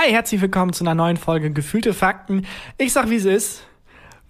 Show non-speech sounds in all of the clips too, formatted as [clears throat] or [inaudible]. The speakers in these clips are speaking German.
Hi, herzlich willkommen zu einer neuen Folge Gefühlte Fakten. Ich sag, wie es ist.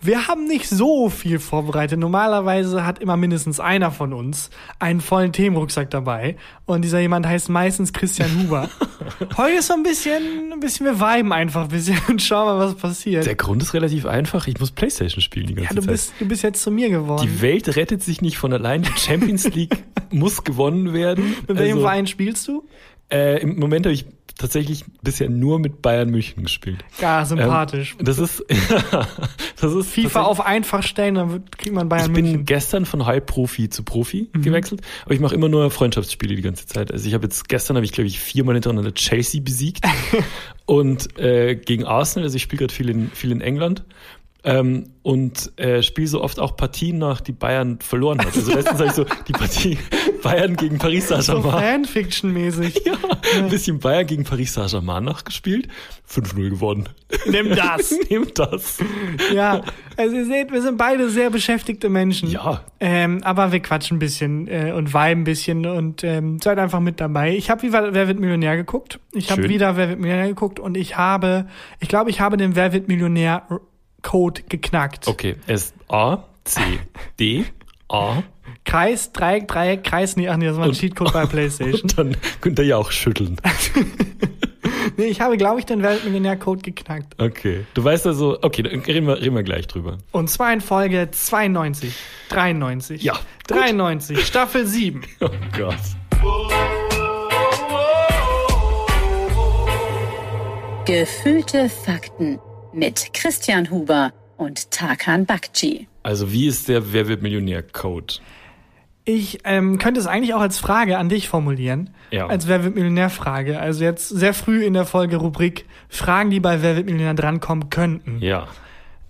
Wir haben nicht so viel vorbereitet. Normalerweise hat immer mindestens einer von uns einen vollen Themenrucksack dabei. Und dieser jemand heißt meistens Christian Huber. [laughs] Heute ist so ein bisschen, ein bisschen, wir viben einfach ein bisschen und schauen mal, was passiert. Der Grund ist relativ einfach. Ich muss Playstation spielen die ganze ja, du Zeit. bist, du bist jetzt zu mir geworden. Die Welt rettet sich nicht von allein. Die Champions League [laughs] muss gewonnen werden. Mit welchem Also, Verein spielst du? Äh, Im Moment habe ich tatsächlich bisher nur mit Bayern München gespielt. Ja, sympathisch. Ähm, das ist, [laughs] das ist FIFA auf einfach stellen, dann kriegt man Bayern Ich bin München. gestern von Halbprofi zu Profi Mhm. gewechselt, aber ich mache immer nur Freundschaftsspiele die ganze Zeit. Also ich habe jetzt gestern habe ich glaube ich viermal hintereinander Chelsea besiegt [laughs] und äh, gegen Arsenal. Also ich spiele gerade viel in viel in England. Ähm, und äh, spiele so oft auch Partien nach, die Bayern verloren hat. Also letztens habe ich so die Partie [laughs] Bayern gegen Paris So Saint-Germain. Fanfiction-mäßig. Ja, ein bisschen Bayern gegen Paris Saint-Germain nachgespielt. 5-0 gewonnen. Nimm das. [laughs] Nehmt das. Ja, also ihr seht, wir sind beide sehr beschäftigte Menschen. Ja. Ähm, aber wir quatschen ein bisschen äh, und viben ein bisschen und ähm, seid einfach mit dabei. Ich habe wieder Wer wird Millionär geguckt. Ich habe wieder Wer wird Millionär geguckt und ich habe, ich glaube, ich habe den Wer wird Millionär Code geknackt. Okay, es A, C, D, A. Kreis, Dreieck, Dreieck, Kreis, nee, ach nee, das war ein Und- Cheatcode bei PlayStation. Und dann könnt ihr ja auch schütteln. [laughs] nee, ich habe, glaube ich, den Wer wird Millionär Code geknackt. Okay. Du weißt also, okay, dann reden wir, reden wir gleich drüber. Und zwar in Folge 92, 93. Ja, gut. 93, Staffel 7. [laughs] Oh Gott. Gefühlte Fakten mit Christian Huber und Tarkan Bakci. Also wie ist der Wer wird Millionär-Code? Ich ähm, könnte es eigentlich auch als Frage an dich formulieren. Ja. Als Wer wird Millionär-Frage. Also jetzt sehr früh in der Folge Rubrik Fragen, die bei Wer wird Millionär drankommen könnten. Ja.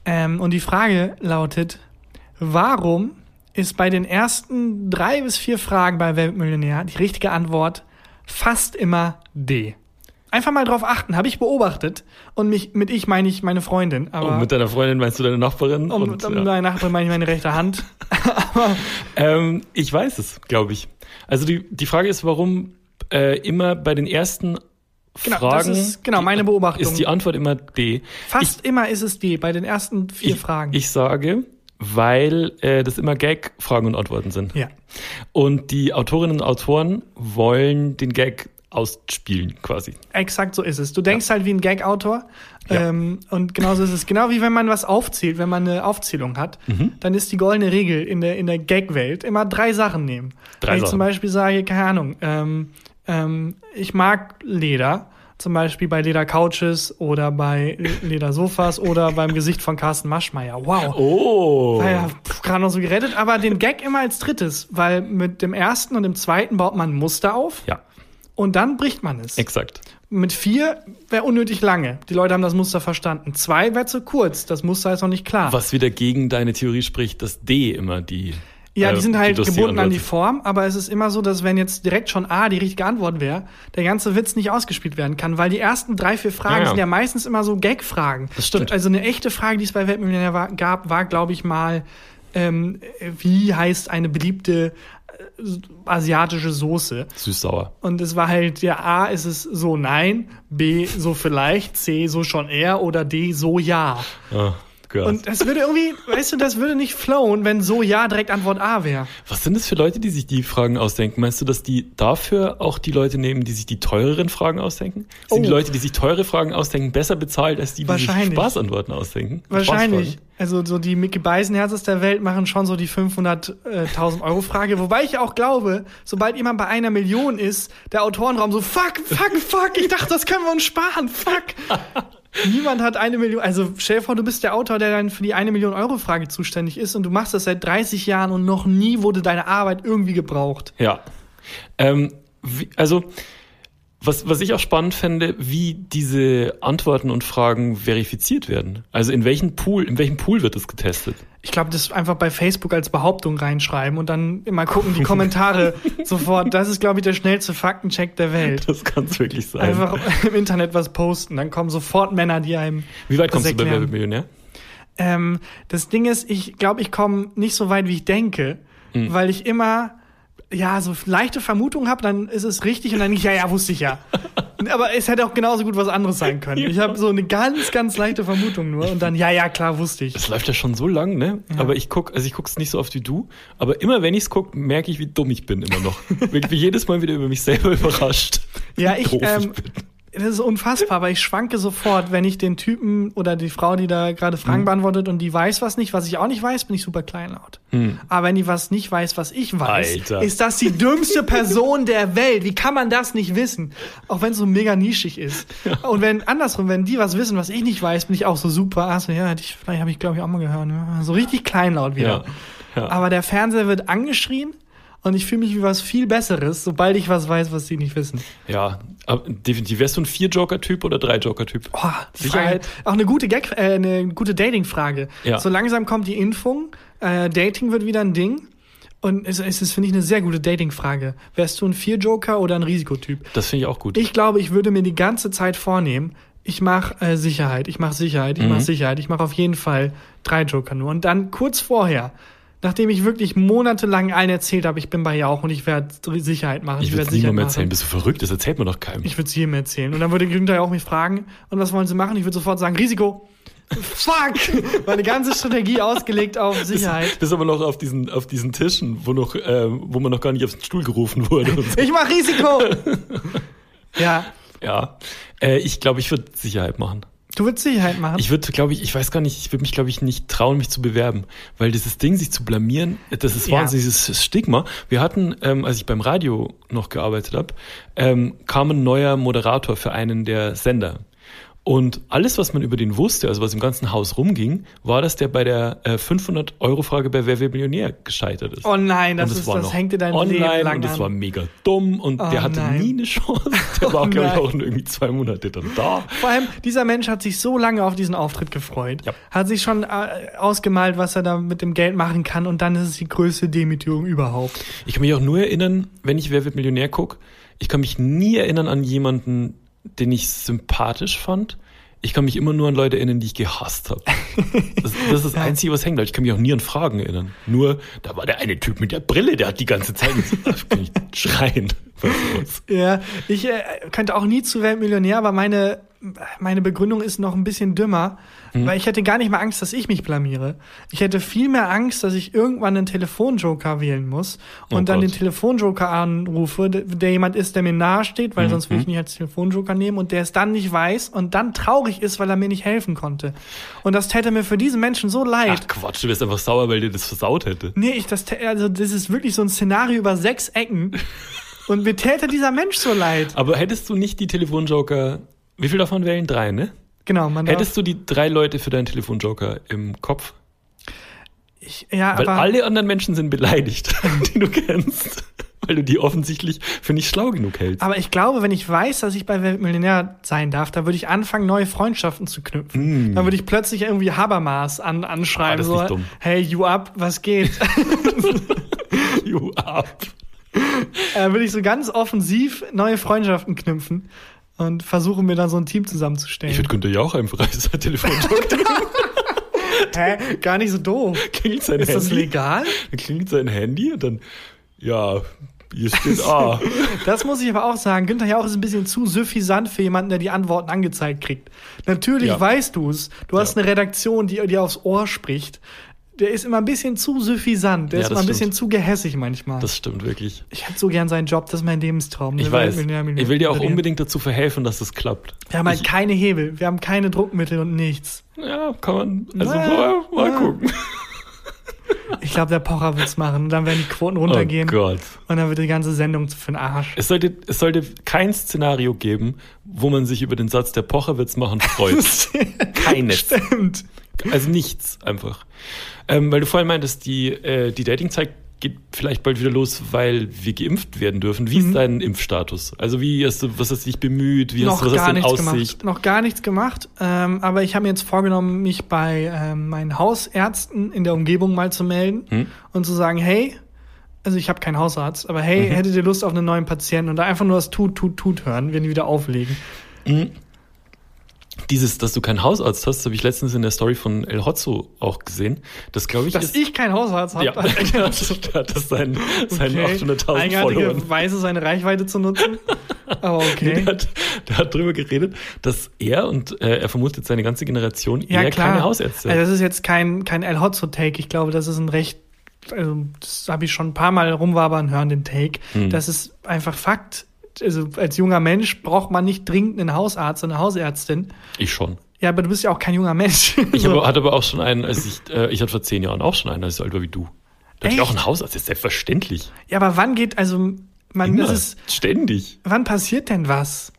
Ähm, und die Frage lautet, warum ist bei den ersten drei bis vier Fragen bei Wer wird Millionär die richtige Antwort fast immer D? Einfach mal drauf achten, habe ich beobachtet. Und mich, mit ich meine ich meine Freundin. Aber Und mit deiner Freundin meinst du deine Nachbarin? und, um ja. meine Nachbarin meine ich meine rechte Hand. [laughs] aber ähm, ich weiß es, glaube ich. Also die, die Frage ist, warum äh, immer bei den ersten Genau, Fragen das ist genau meine Beobachtung. ist die Antwort immer D. Fast immer ist es D bei den ersten vier ich, Fragen. Ich sage, weil äh, das immer Gag-Fragen und Antworten sind. ja. Und die Autorinnen und Autoren wollen den Gag ausspielen, quasi. Exakt so ist es. Du denkst halt wie ein Gag-Autor. Ja. Ähm, und genauso ist es. Genau wie wenn man was aufzählt, wenn man eine Aufzählung hat, Mhm. dann ist die goldene Regel in der, in der Gag-Welt immer drei Sachen nehmen. Drei wenn ich Sachen. zum Beispiel sage, keine Ahnung, ähm, ähm, ich mag Leder. Zum Beispiel bei Leder-Couches oder bei Ledersofas [laughs] oder beim Gesicht von Carsten Maschmeyer. Wow. Oh. War ja gerade noch so gerettet, aber den Gag immer als drittes, weil mit dem ersten und dem zweiten baut man Muster auf Ja, und dann bricht man es. exakt. Mit vier wäre unnötig lange. Die Leute haben das Muster verstanden. Zwei wäre zu kurz. Das Muster ist noch nicht klar. Was wieder gegen deine Theorie spricht, dass D immer die. ja, die äh, sind halt lustige gebunden an die. Form, aber es ist immer so, dass wenn jetzt direkt schon A die richtige Antwort wäre, der ganze Witz nicht ausgespielt werden kann, weil die ersten drei, vier Fragen Ja, ja. sind ja meistens immer so Gag-Fragen. Das stimmt. Also eine echte Frage, die es bei Weltmillionär war, gab, war, glaube ich, mal, ähm, wie heißt eine beliebte asiatische Soße? Süß-sauer. Und es war halt, ja, A ist es so nein, B so vielleicht, C so schon eher oder D so ja. Oh Gott. Und das würde irgendwie, weißt du, das würde nicht flowen, wenn so ja direkt Antwort A wäre. Was sind das für Leute, die sich die Fragen ausdenken? Meinst du, dass die dafür auch die Leute nehmen, die sich die teureren Fragen ausdenken? Sind die Oh. Leute, die sich teure Fragen ausdenken, besser bezahlt als die, die sich. Spaßantworten ausdenken? Wahrscheinlich. Also so die Mickey Beisenherzes der Welt machen schon so die 500.000 Euro Frage. Wobei ich auch glaube, sobald jemand bei einer Million ist, der Autorenraum so, fuck, fuck, fuck, ich dachte, das können wir uns sparen, fuck. [laughs] Niemand hat eine Million, also stell dir vor, du bist der Autor, der dann für die eine Million Euro Frage zuständig ist und du machst das seit 30 Jahren und noch nie wurde deine Arbeit irgendwie gebraucht. Ja. Ähm, wie, also, was, was ich auch spannend fände, wie diese Antworten und Fragen verifiziert werden. Also in welchen Pool, in welchem Pool wird das getestet? Ich glaube, das einfach bei Facebook als Behauptung reinschreiben und dann immer gucken, die Kommentare [laughs] sofort. Das ist, glaube ich, der schnellste Faktencheck der Welt. Das kann es wirklich sein. Einfach im Internet was posten, dann kommen sofort Männer, die einem. Wie weit kommst du bei Wer erklären. wird Millionär? Ähm, das Ding ist, ich glaube, ich komme nicht so weit, wie ich denke, Hm. weil ich immer ja so leichte Vermutung habe, dann ist es richtig und dann ja, ja, wusste ich ja. [laughs] Aber es hätte auch genauso gut was anderes sein können. Ich habe so eine ganz, ganz leichte Vermutung nur und dann, ja, ja, klar, wusste ich. Es läuft ja schon so lang, ne? Aber ich guck, also ich guck's nicht so oft wie du, aber immer wenn ich's guck, merke ich, wie dumm ich bin immer noch. [laughs] Bin jedes Mal wieder über mich selber überrascht. Ja, ich, ähm, bin. Das ist unfassbar, aber ich schwanke sofort, wenn ich den Typen oder die Frau, die da gerade Fragen beantwortet und die weiß was nicht, was ich auch nicht weiß, bin ich super kleinlaut. Aber wenn die was nicht weiß, was ich weiß, Alter. ist das die dümmste Person der Welt. Wie kann man das nicht wissen? Auch wenn es so mega nischig ist. Und wenn andersrum, wenn die was wissen, was ich nicht weiß, bin ich auch so super. Achso, ja, ich, vielleicht habe ich glaube ich auch mal gehört. Ja, So richtig kleinlaut wieder. Ja, ja. Aber der Fernseher wird angeschrien und ich fühle mich wie was viel Besseres, sobald ich was weiß, was die nicht wissen. Ja, definitiv. Wärst du ein Vier-Joker-Typ oder Drei-Joker-Typ? Oh, Sicherheit? Frage, auch eine gute Gag, äh, eine gute Dating-Frage. Ja. So langsam kommt die Impfung, äh, Dating wird wieder ein Ding. Und es, es ist, finde ich, eine sehr gute Dating-Frage. Wärst du ein Vier-Joker oder ein Risikotyp? Das finde ich auch gut. Ich glaube, ich würde mir die ganze Zeit vornehmen, ich mache äh, Sicherheit, ich mache Sicherheit, ich Mhm. mache Sicherheit, ich mache auf jeden Fall drei Joker nur. Und dann kurz vorher, nachdem ich wirklich monatelang allen erzählt habe, ich bin bei Jauch und ich werde Sicherheit machen, ich würde werd es niemandem machen. erzählen. Bist du verrückt? Das erzählt man doch keinem. Ich würde es jedem erzählen. Und dann würde Günther ja auch mich fragen, und was wollen Sie machen? Ich würde sofort sagen, Risiko. Fuck! [laughs] Meine ganze Strategie ausgelegt auf Sicherheit. Das ist aber noch auf diesen, auf diesen Tischen, wo, noch, ähm, wo man noch gar nicht auf den Stuhl gerufen wurde. So. Ich mach Risiko! [laughs] Ja, ja. Äh, ich glaube, ich würde Sicherheit machen. Du würdest Sicherheit machen. Ich würde, glaube ich, ich weiß gar nicht, ich würde mich, glaube ich, nicht trauen, mich zu bewerben. Weil dieses Ding, sich zu blamieren, das ist Ja. wahnsinnig, dieses Stigma. Wir hatten, ähm, als ich beim Radio noch gearbeitet habe, ähm, kam ein neuer Moderator für einen der Sender. Und alles, was man über den wusste, also was im ganzen Haus rumging, war, dass der bei der äh, 500-Euro-Frage bei Wer wird Millionär gescheitert ist. oh nein, das, es ist, war das noch hängt dir dein online Leben lang und es an. war mega dumm und Oh der hatte nein. nie eine Chance. [laughs] Der war, Oh glaube ich, auch nur irgendwie zwei Monate dann da. Vor allem, dieser Mensch hat sich so lange auf diesen Auftritt gefreut. Ja. Hat sich schon äh, ausgemalt, was er da mit dem Geld machen kann und dann ist es die größte Demütigung überhaupt. Ich kann mich auch nur erinnern, wenn ich Wer wird Millionär gucke, ich kann mich nie erinnern an jemanden, den ich sympathisch fand. Ich kann mich immer nur an Leute erinnern, die ich gehasst habe. Das, das ist das [laughs] Einzige, was hängt bleibt. Ich kann mich auch nie an Fragen erinnern. Nur, da war der eine Typ mit der Brille, der hat die ganze Zeit [laughs] schreien. Ja, ich äh, könnte auch nie zu Weltmillionär, aber meine, meine Begründung ist noch ein bisschen dümmer, Mhm. weil ich hätte gar nicht mehr Angst, dass ich mich blamiere. Ich hätte viel mehr Angst, dass ich irgendwann einen Telefonjoker wählen muss und Oh dann Gott. den Telefonjoker anrufe, der, jemand ist, der mir nahe steht, Mhm, weil sonst würde ich nicht als Telefonjoker nehmen und der es dann nicht weiß und dann traurig ist, weil er mir nicht helfen konnte. Und das täte mir für diesen Menschen so leid. Ach Quatsch, du wirst einfach sauer, weil dir das versaut hätte. Nee, ich, das, also das ist wirklich so ein Szenario über sechs Ecken. [laughs] Und mir täte dieser Mensch so leid. Aber hättest du nicht die Telefonjoker, wie viel davon wählen? Drei, ne? Genau, man Hättest du die drei Leute für deinen Telefonjoker im Kopf? ich, ja, Weil aber alle anderen Menschen sind beleidigt, [laughs] die du kennst. Weil du die offensichtlich für nicht schlau genug hältst. Aber ich glaube, wenn ich weiß, dass ich bei Weltmillionär sein darf, da würde ich anfangen, neue Freundschaften zu knüpfen. Dann würde ich plötzlich irgendwie Habermas an, Ah, anschreiben, das ist so, hey, you up, was geht? [laughs] You up. äh, würde ich so ganz offensiv neue Freundschaften knüpfen und versuchen mir dann so ein Team zusammenzustellen. Ich würde Günther ja auch einfach als [laughs] Telefonjoker. [laughs] Hä? Gar nicht so doof. klingelt sein Ist Handy. das legal? Dann klingelt sein Handy und dann, ja, hier steht A. [laughs] Das muss ich aber auch sagen. Günther Jauch ist ein bisschen zu suffisant für jemanden, der die Antworten angezeigt kriegt. Natürlich Ja. weißt du es. Du hast Ja. eine Redaktion, die dir aufs Ohr spricht. Der ist immer ein bisschen zu suffisant. Der Ja, ist immer ein bisschen stimmt. zu gehässig manchmal. Das stimmt wirklich. ich hätte so gern seinen Job. Das ist mein Lebenstraum. Ich weiß. Ich will dir auch unbedingt dazu verhelfen, dass das klappt. Wir haben halt ich, keine Hebel. Wir haben keine Druckmittel und nichts. Ja, kann man, also Na, mal, mal na. gucken. [laughs] Ich glaube, der Pocher wird's machen. Und dann werden die Quoten Oh runtergehen. Gott. und dann wird die ganze Sendung für den Arsch. Es sollte, es sollte kein Szenario geben, wo man sich über den Satz, der Pocher wird's machen, freut. [laughs] Keines. Stimmt. Also nichts einfach. Ähm, weil du vorhin meintest, die, äh, die Datingzeit geht vielleicht bald wieder los, weil wir geimpft werden dürfen. Wie Mhm. ist dein Impfstatus? Also wie hast du, was hast du dich bemüht? Wie hast noch du, was in Aussicht? gemacht. Noch gar nichts gemacht. Ähm, aber ich habe mir jetzt vorgenommen, mich bei ähm, meinen Hausärzten in der Umgebung mal zu melden Hm? und zu sagen, hey, also ich habe keinen Hausarzt, aber hey, Mhm. hättet ihr Lust auf einen neuen Patienten und da einfach nur das Tut, Tut, Tut hören, wenn die wieder auflegen. Dieses, dass du keinen Hausarzt hast, habe ich letztens in der Story von El Hotzo auch gesehen. Das glaube ich Dass ist. ich keinen Hausarzt habe. ja, [laughs] hat das seinen, seinen 800.000 Eigenartige Followern. Weise, seine Reichweite zu nutzen. Aber [laughs] okay. Der, hat, der hat drüber geredet, dass er und äh, er vermutet seine ganze Generation Ja, eher klar. keine Hausärzte. Also das ist jetzt kein, kein El Hotzo-Take. Ich glaube, das ist ein recht, also das habe ich schon ein paar Mal rumwabern hören, den Take. Hm. Das ist einfach Fakt. Also als junger Mensch braucht man nicht dringend einen Hausarzt und eine Hausärztin. ich schon. Ja, aber du bist ja auch kein junger Mensch. [laughs] Ich So. habe, [laughs] hatte aber auch schon einen, als ich, äh, ich hatte vor zehn Jahren auch schon einen, als ich so alt war wie du. Da hatte ich auch einen Hausarzt, das ist selbstverständlich. ja, aber wann geht, also man, Immer, das ist, ständig. wann passiert denn was?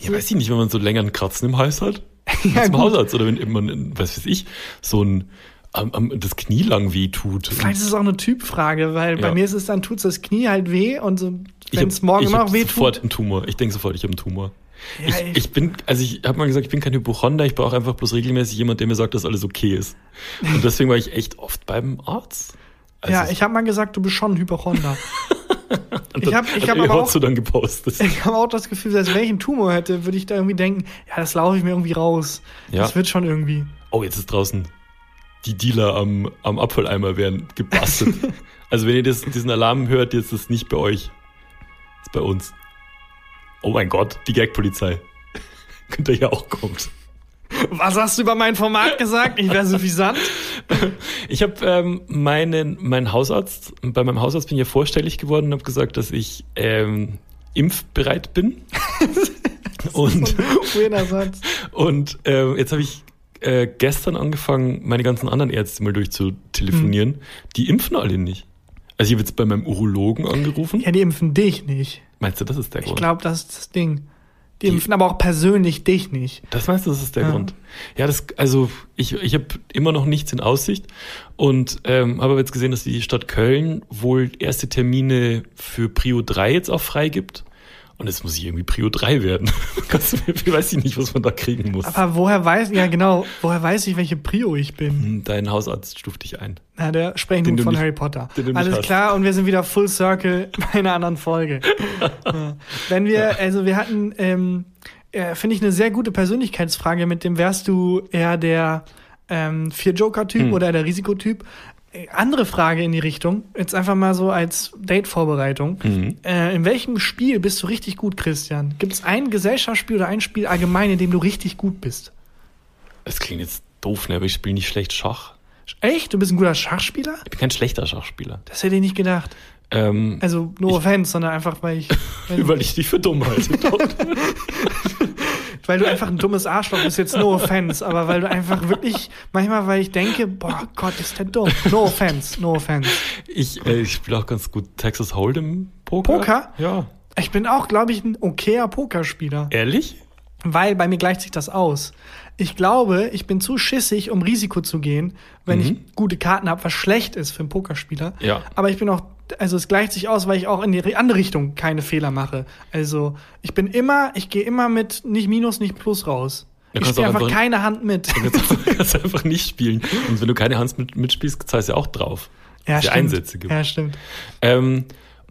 Ja, weiß ich nicht, wenn man so länger einen Kratzen im Hals hat. [laughs] Ja, zum. Hausarzt oder wenn man, was weiß ich, so ein am, am, das Knie lang weh tut. Vielleicht ist es auch eine Typfrage, weil bei Ja. mir ist es dann, tut's das Knie halt weh und so, Ich wenn hab- es morgen ich immer hab noch weh sofort tut. einen Tumor. Ich denke sofort, ich habe einen Tumor. Ja, ich, ich- ich bin, also ich habe mal gesagt, ich bin kein Hypochonder, ich brauche einfach bloß regelmäßig jemand, der mir sagt, dass alles okay ist. Und deswegen war ich echt oft beim Arzt. Also ja, ich habe mal gesagt, du bist schon ein Hypochonder. [laughs] und ich dann hab- ich hab aber auch- Hotzo dann gepostet. Ich habe auch das Gefühl, selbst wenn ich einen Tumor hätte, würde ich da irgendwie denken, ja, das laufe ich mir irgendwie raus. Ja. Das wird schon irgendwie. Oh, jetzt ist draußen die Dealer am, am Abfalleimer werden gebastelt. [laughs] also wenn ihr das, diesen Alarm hört, jetzt ist das nicht bei euch. Das ist bei uns. Oh mein Gott, die Gagpolizei. [laughs] Könnt ihr ja auch kommt. Was hast du über mein Format gesagt? Ich wäre suffisant. Ich habe ähm, meinen, meinen Hausarzt, bei meinem Hausarzt bin ich ja vorstellig geworden und habe gesagt, dass ich ähm, impfbereit bin. [laughs] und Satz. und äh, jetzt habe ich äh, gestern angefangen, meine ganzen anderen Ärzte mal durchzutelefonieren. Die impfen alle nicht. Also ich habe jetzt bei meinem Urologen angerufen. Ja, die impfen dich nicht. Meinst du, das ist der Ich Grund? glaube, das ist das Ding. Die, Die- impfen aber auch persönlich dich nicht. Das meinst du, das ist der Ja. Grund? Ja, das, also ich, ich habe immer noch nichts in Aussicht und ähm, habe aber jetzt gesehen, dass die Stadt Köln wohl erste Termine für Prio 3 jetzt auch freigibt. Und jetzt muss ich irgendwie Prio 3 werden. [laughs] Weiß ich nicht, was man da kriegen muss. Aber woher weiß, ja genau, woher weiß ich, welche Prio ich bin? Hm, Dein Hausarzt stuft dich ein. Na, der du von nicht- Harry Potter. Alles klar, und wir sind wieder Full Circle [laughs] bei einer anderen Folge. [laughs] ja. Wenn wir, also wir hatten, ähm, äh, finde ich, eine sehr gute Persönlichkeitsfrage mit dem, wärst du eher der ähm, Vier-Joker-Typ Hm. oder der Risikotyp? Andere Frage in die Richtung, jetzt einfach mal so als Date-Vorbereitung. Mhm. Äh, in welchem Spiel bist du richtig gut, Christian? Gibt es ein Gesellschaftsspiel oder ein Spiel allgemein, in dem du richtig gut bist? Das klingt jetzt doof, ne? aber ich spiele nicht schlecht Schach. Echt? Du bist ein guter Schachspieler? Ich bin kein schlechter Schachspieler. Das hätte ich nicht gedacht. Ähm, Also, no Ich- offense, sondern einfach, weil ich. Weil, [laughs] weil ich dich für dumm halte. [laughs] weil du einfach ein dummes Arschloch bist, jetzt no offense, aber weil du einfach wirklich, manchmal, weil ich denke, boah Gott, ist der dumm. No offense, no offense. ich äh, ich spiele auch ganz gut Texas Hold'em Poker. Poker? Ja. Ich bin auch, glaube ich, ein okayer Pokerspieler. Ehrlich? Weil bei mir gleicht sich das aus. Ich glaube, ich bin zu schissig, um Risiko zu gehen, wenn Mhm. ich gute Karten habe, was schlecht ist für einen Pokerspieler. Ja. Aber ich bin auch, also es gleicht sich aus, weil ich auch in die andere Richtung keine Fehler mache. Also ich bin immer, ich gehe immer mit nicht Minus, nicht Plus raus. Ja, ich spiele einfach einfach- keine Hand mit. Du kannst, [laughs] kannst einfach nicht spielen. Und wenn du keine Hand mit, mitspielst, zahlst du ja auch drauf. Ja, die stimmt. Einsätze gibt. Ja, stimmt. Ähm,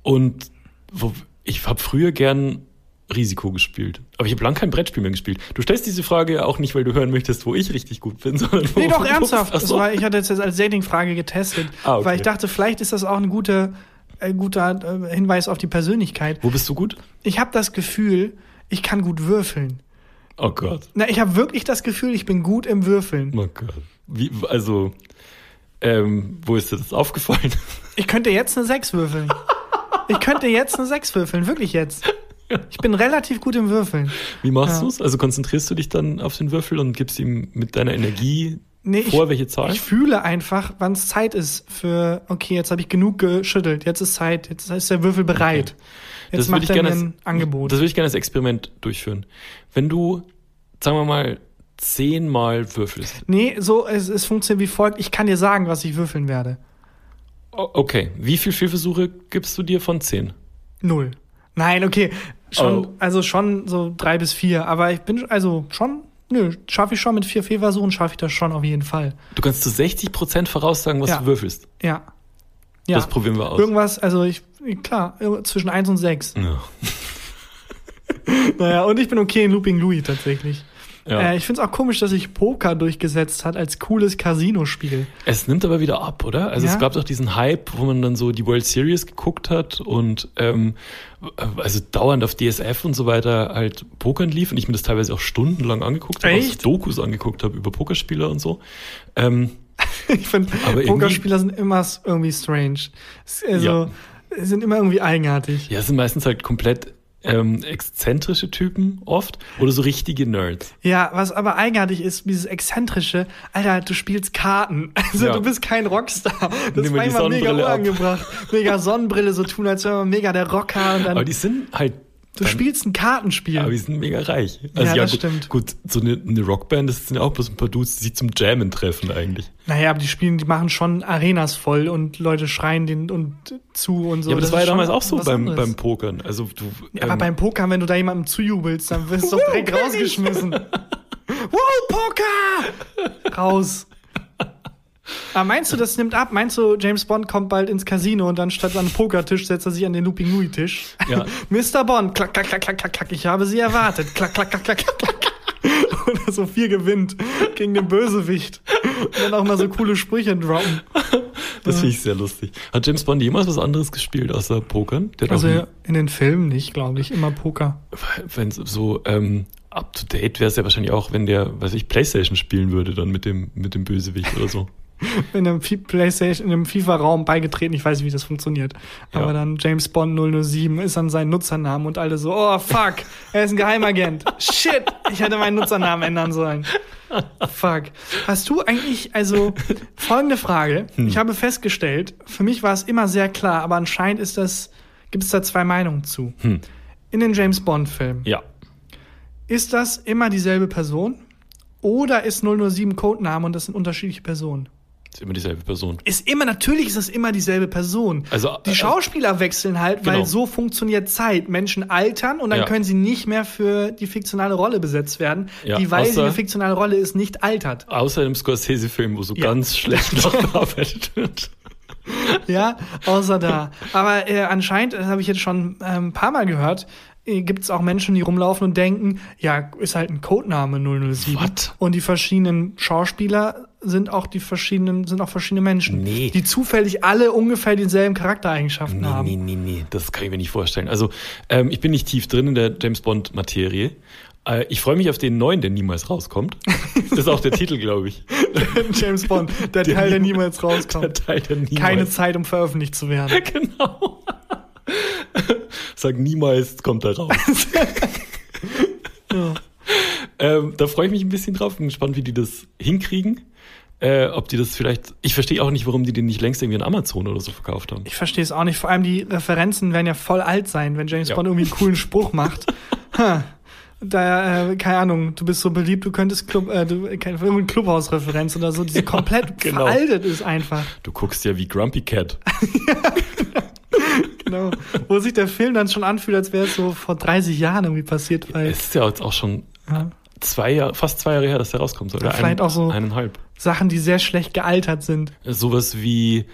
und wo, ich habe früher gern Risiko gespielt. Aber ich habe lang kein Brettspiel mehr gespielt. Du stellst diese Frage auch nicht, weil du hören möchtest, wo ich richtig gut bin, sondern wo Nee, doch, ernsthaft. Das so. war, ich hatte es jetzt als Dating-Frage getestet, Ah, okay. weil ich dachte, vielleicht ist das auch ein guter, äh, guter äh, Hinweis auf die Persönlichkeit. Wo bist du gut? Ich habe das Gefühl, ich kann gut würfeln. Oh Gott. Na, ich habe wirklich das Gefühl, ich bin gut im Würfeln. Oh Gott. Wie, also, ähm, wo ist dir das aufgefallen? Ich könnte jetzt eine 6 würfeln. Ich könnte jetzt eine 6 würfeln, wirklich jetzt. Ich bin relativ gut im Würfeln. Wie machst Ja. du's? Also konzentrierst du dich dann auf den Würfel und gibst ihm mit deiner Energie Nee, ich, vor, welche Zahl? ich fühle einfach, wann es Zeit ist für, okay, jetzt habe ich genug geschüttelt, jetzt ist Zeit, jetzt ist der Würfel bereit. Jetzt Das würde macht ich er ein Angebot. Das würde ich gerne als Experiment durchführen. Wenn du, sagen wir mal, zehnmal würfelst. nee, so, es, es funktioniert wie folgt, ich kann dir sagen, was ich würfeln werde. Okay, wie viel Fehlversuche gibst du dir von zehn? Null. Nein, okay. Schon, Oh. also schon so drei bis vier, aber ich bin, also schon, nö, schaffe ich schon mit vier Fehlversuchen, schaffe ich das schon auf jeden Fall. Du kannst zu 60% voraussagen, was Ja. du würfelst. Ja. Ja. Das probieren wir aus. Irgendwas, also ich, klar, zwischen eins und sechs. Ja. [laughs] Naja, und ich bin okay in Looping Louis tatsächlich. Ja. Äh, ich finde es auch komisch, dass sich Poker durchgesetzt hat als cooles Casino-Spiel. Es nimmt aber wieder ab, oder? Also Ja. es gab doch diesen Hype, wo man dann so die World Series geguckt hat und ähm, also dauernd auf DSF und so weiter halt Pokern lief und ich mir das teilweise auch stundenlang angeguckt habe, auch so Echt? Dokus angeguckt habe über Pokerspieler und so. Ähm, [laughs] Ich finde, Pokerspieler sind immer irgendwie strange. Also, Ja. sind immer irgendwie eigenartig. ja, sind meistens halt komplett ähm, exzentrische Typen oft oder so richtige Nerds. Ja, was aber eigenartig ist, dieses Exzentrische, Alter, du spielst Karten. [laughs] Also Ja. du bist kein Rockstar. Das Nimm war immer mega Sonnenbrille ab. unangebracht. Mega Sonnenbrille, so tun, als wäre man mega der Rocker und dann, Aber die sind halt du dann- spielst ein Kartenspiel. Aber die sind mega reich. Ja, das gut, stimmt. Gut, so eine, eine Rockband, das sind ja auch bloß ein paar Dudes, die sich zum Jammen treffen eigentlich. Naja, aber die spielen, die machen schon Arenas voll und Leute schreien den und zu und so. ja, aber das, war ist ja damals auch so beim, anderes. beim Pokern. Also du, Ja, aber ähm, beim Poker, wenn du da jemandem zujubelst, dann wirst du doch direkt rausgeschmissen. wow, Poker! Raus. Aber meinst du, das nimmt ab? Meinst du, James Bond kommt bald ins Casino und dann statt an den Pokertisch setzt er sich an den Looping Louis Tisch? Ja. [laughs] Mr. Bond, klack, klack, klack, klack, klack, klack, ich habe Sie erwartet. Klack, klack, klack, klack, klack, klack. Und [laughs] er so viel gewinnt gegen den Bösewicht. Und dann auch mal so coole Sprüche droppen. das finde ich sehr lustig. Hat James Bond jemals was anderes gespielt außer Pokern? Also auch in den Filmen nicht, glaube ich. Immer Poker. wenn so ähm, up to date wäre es ja wahrscheinlich auch, wenn der, weiß ich, Playstation spielen würde, dann mit dem mit dem Bösewicht oder so. [laughs] in einem Playstation, in einem FIFA-Raum beigetreten. Ich weiß nicht, wie das funktioniert. Ja. Aber dann James Bond 007 ist dann sein Nutzernamen und alle so, oh fuck, er ist ein Geheimagent. [laughs] Shit, ich hätte meinen Nutzernamen ändern sollen. Fuck. Hast du eigentlich, also, folgende Frage. Hm. Ich habe festgestellt, für mich war es immer sehr klar, aber anscheinend ist das, gibt es da zwei Meinungen zu. Hm. In den James Bond-Filmen. Ja. Ist das immer dieselbe Person? Oder ist 007 Codename und das sind unterschiedliche Personen? Ist immer dieselbe Person. Ist immer, natürlich ist es immer dieselbe Person. Also, die äh, Schauspieler wechseln halt, weil genau. so funktioniert Zeit. Menschen altern und dann Ja. können sie nicht mehr für die fiktionale Rolle besetzt werden. Ja, die, weil sie außer- die fiktionale Rolle ist, nicht altert. Außer im Scorsese-Film, wo so Ja. ganz schlecht [laughs] nachbearbeitet wird. Ja, außer da. Aber äh, anscheinend, das habe ich jetzt schon äh, ein paar Mal gehört, äh, gibt es auch Menschen, die rumlaufen und denken, ja, ist halt ein Codename 007. What? Und die verschiedenen Schauspieler sind auch die verschiedenen, sind auch verschiedene Menschen. Nee. Die zufällig alle ungefähr dieselben Charaktereigenschaften Nee, haben. nee, nee, nee, das kann ich mir nicht vorstellen. Also, ähm, ich bin nicht tief drin in der James Bond-Materie. Äh, ich freue mich auf den neuen, der niemals rauskommt. Das ist auch der [laughs] Titel, glaube ich. [laughs] James Bond, der, Teil, der niemals Der rauskommt. Teil, der niemals. Keine Zeit, um veröffentlicht zu werden. [laughs] Genau. Sag niemals kommt er raus. Ja. ähm, da freue ich mich ein bisschen drauf. Bin gespannt, wie die das hinkriegen. Äh, ob die das vielleicht. Ich verstehe auch nicht, warum die den nicht längst irgendwie an Amazon oder so verkauft haben. Ich verstehe es auch nicht. Vor allem die Referenzen werden ja voll alt sein, wenn James Ja. Bond irgendwie einen coolen Spruch macht. [laughs] Ha. Da, äh, keine Ahnung, du bist so beliebt, du könntest Club, äh, du, keine, irgendeine Clubhausreferenz oder so, die komplett [laughs] Genau. veraltet ist einfach. Du guckst ja wie Grumpy Cat. [laughs] Genau. Wo sich der Film dann schon anfühlt, als wäre es so vor 30 Jahren irgendwie passiert, weil Es ist ja jetzt auch schon ja, zwei Jahre, fast zwei Jahre her, dass der rauskommt. Oder Vielleicht auch so- Eineinhalb. Sachen, die sehr schlecht gealtert sind. Sowas wie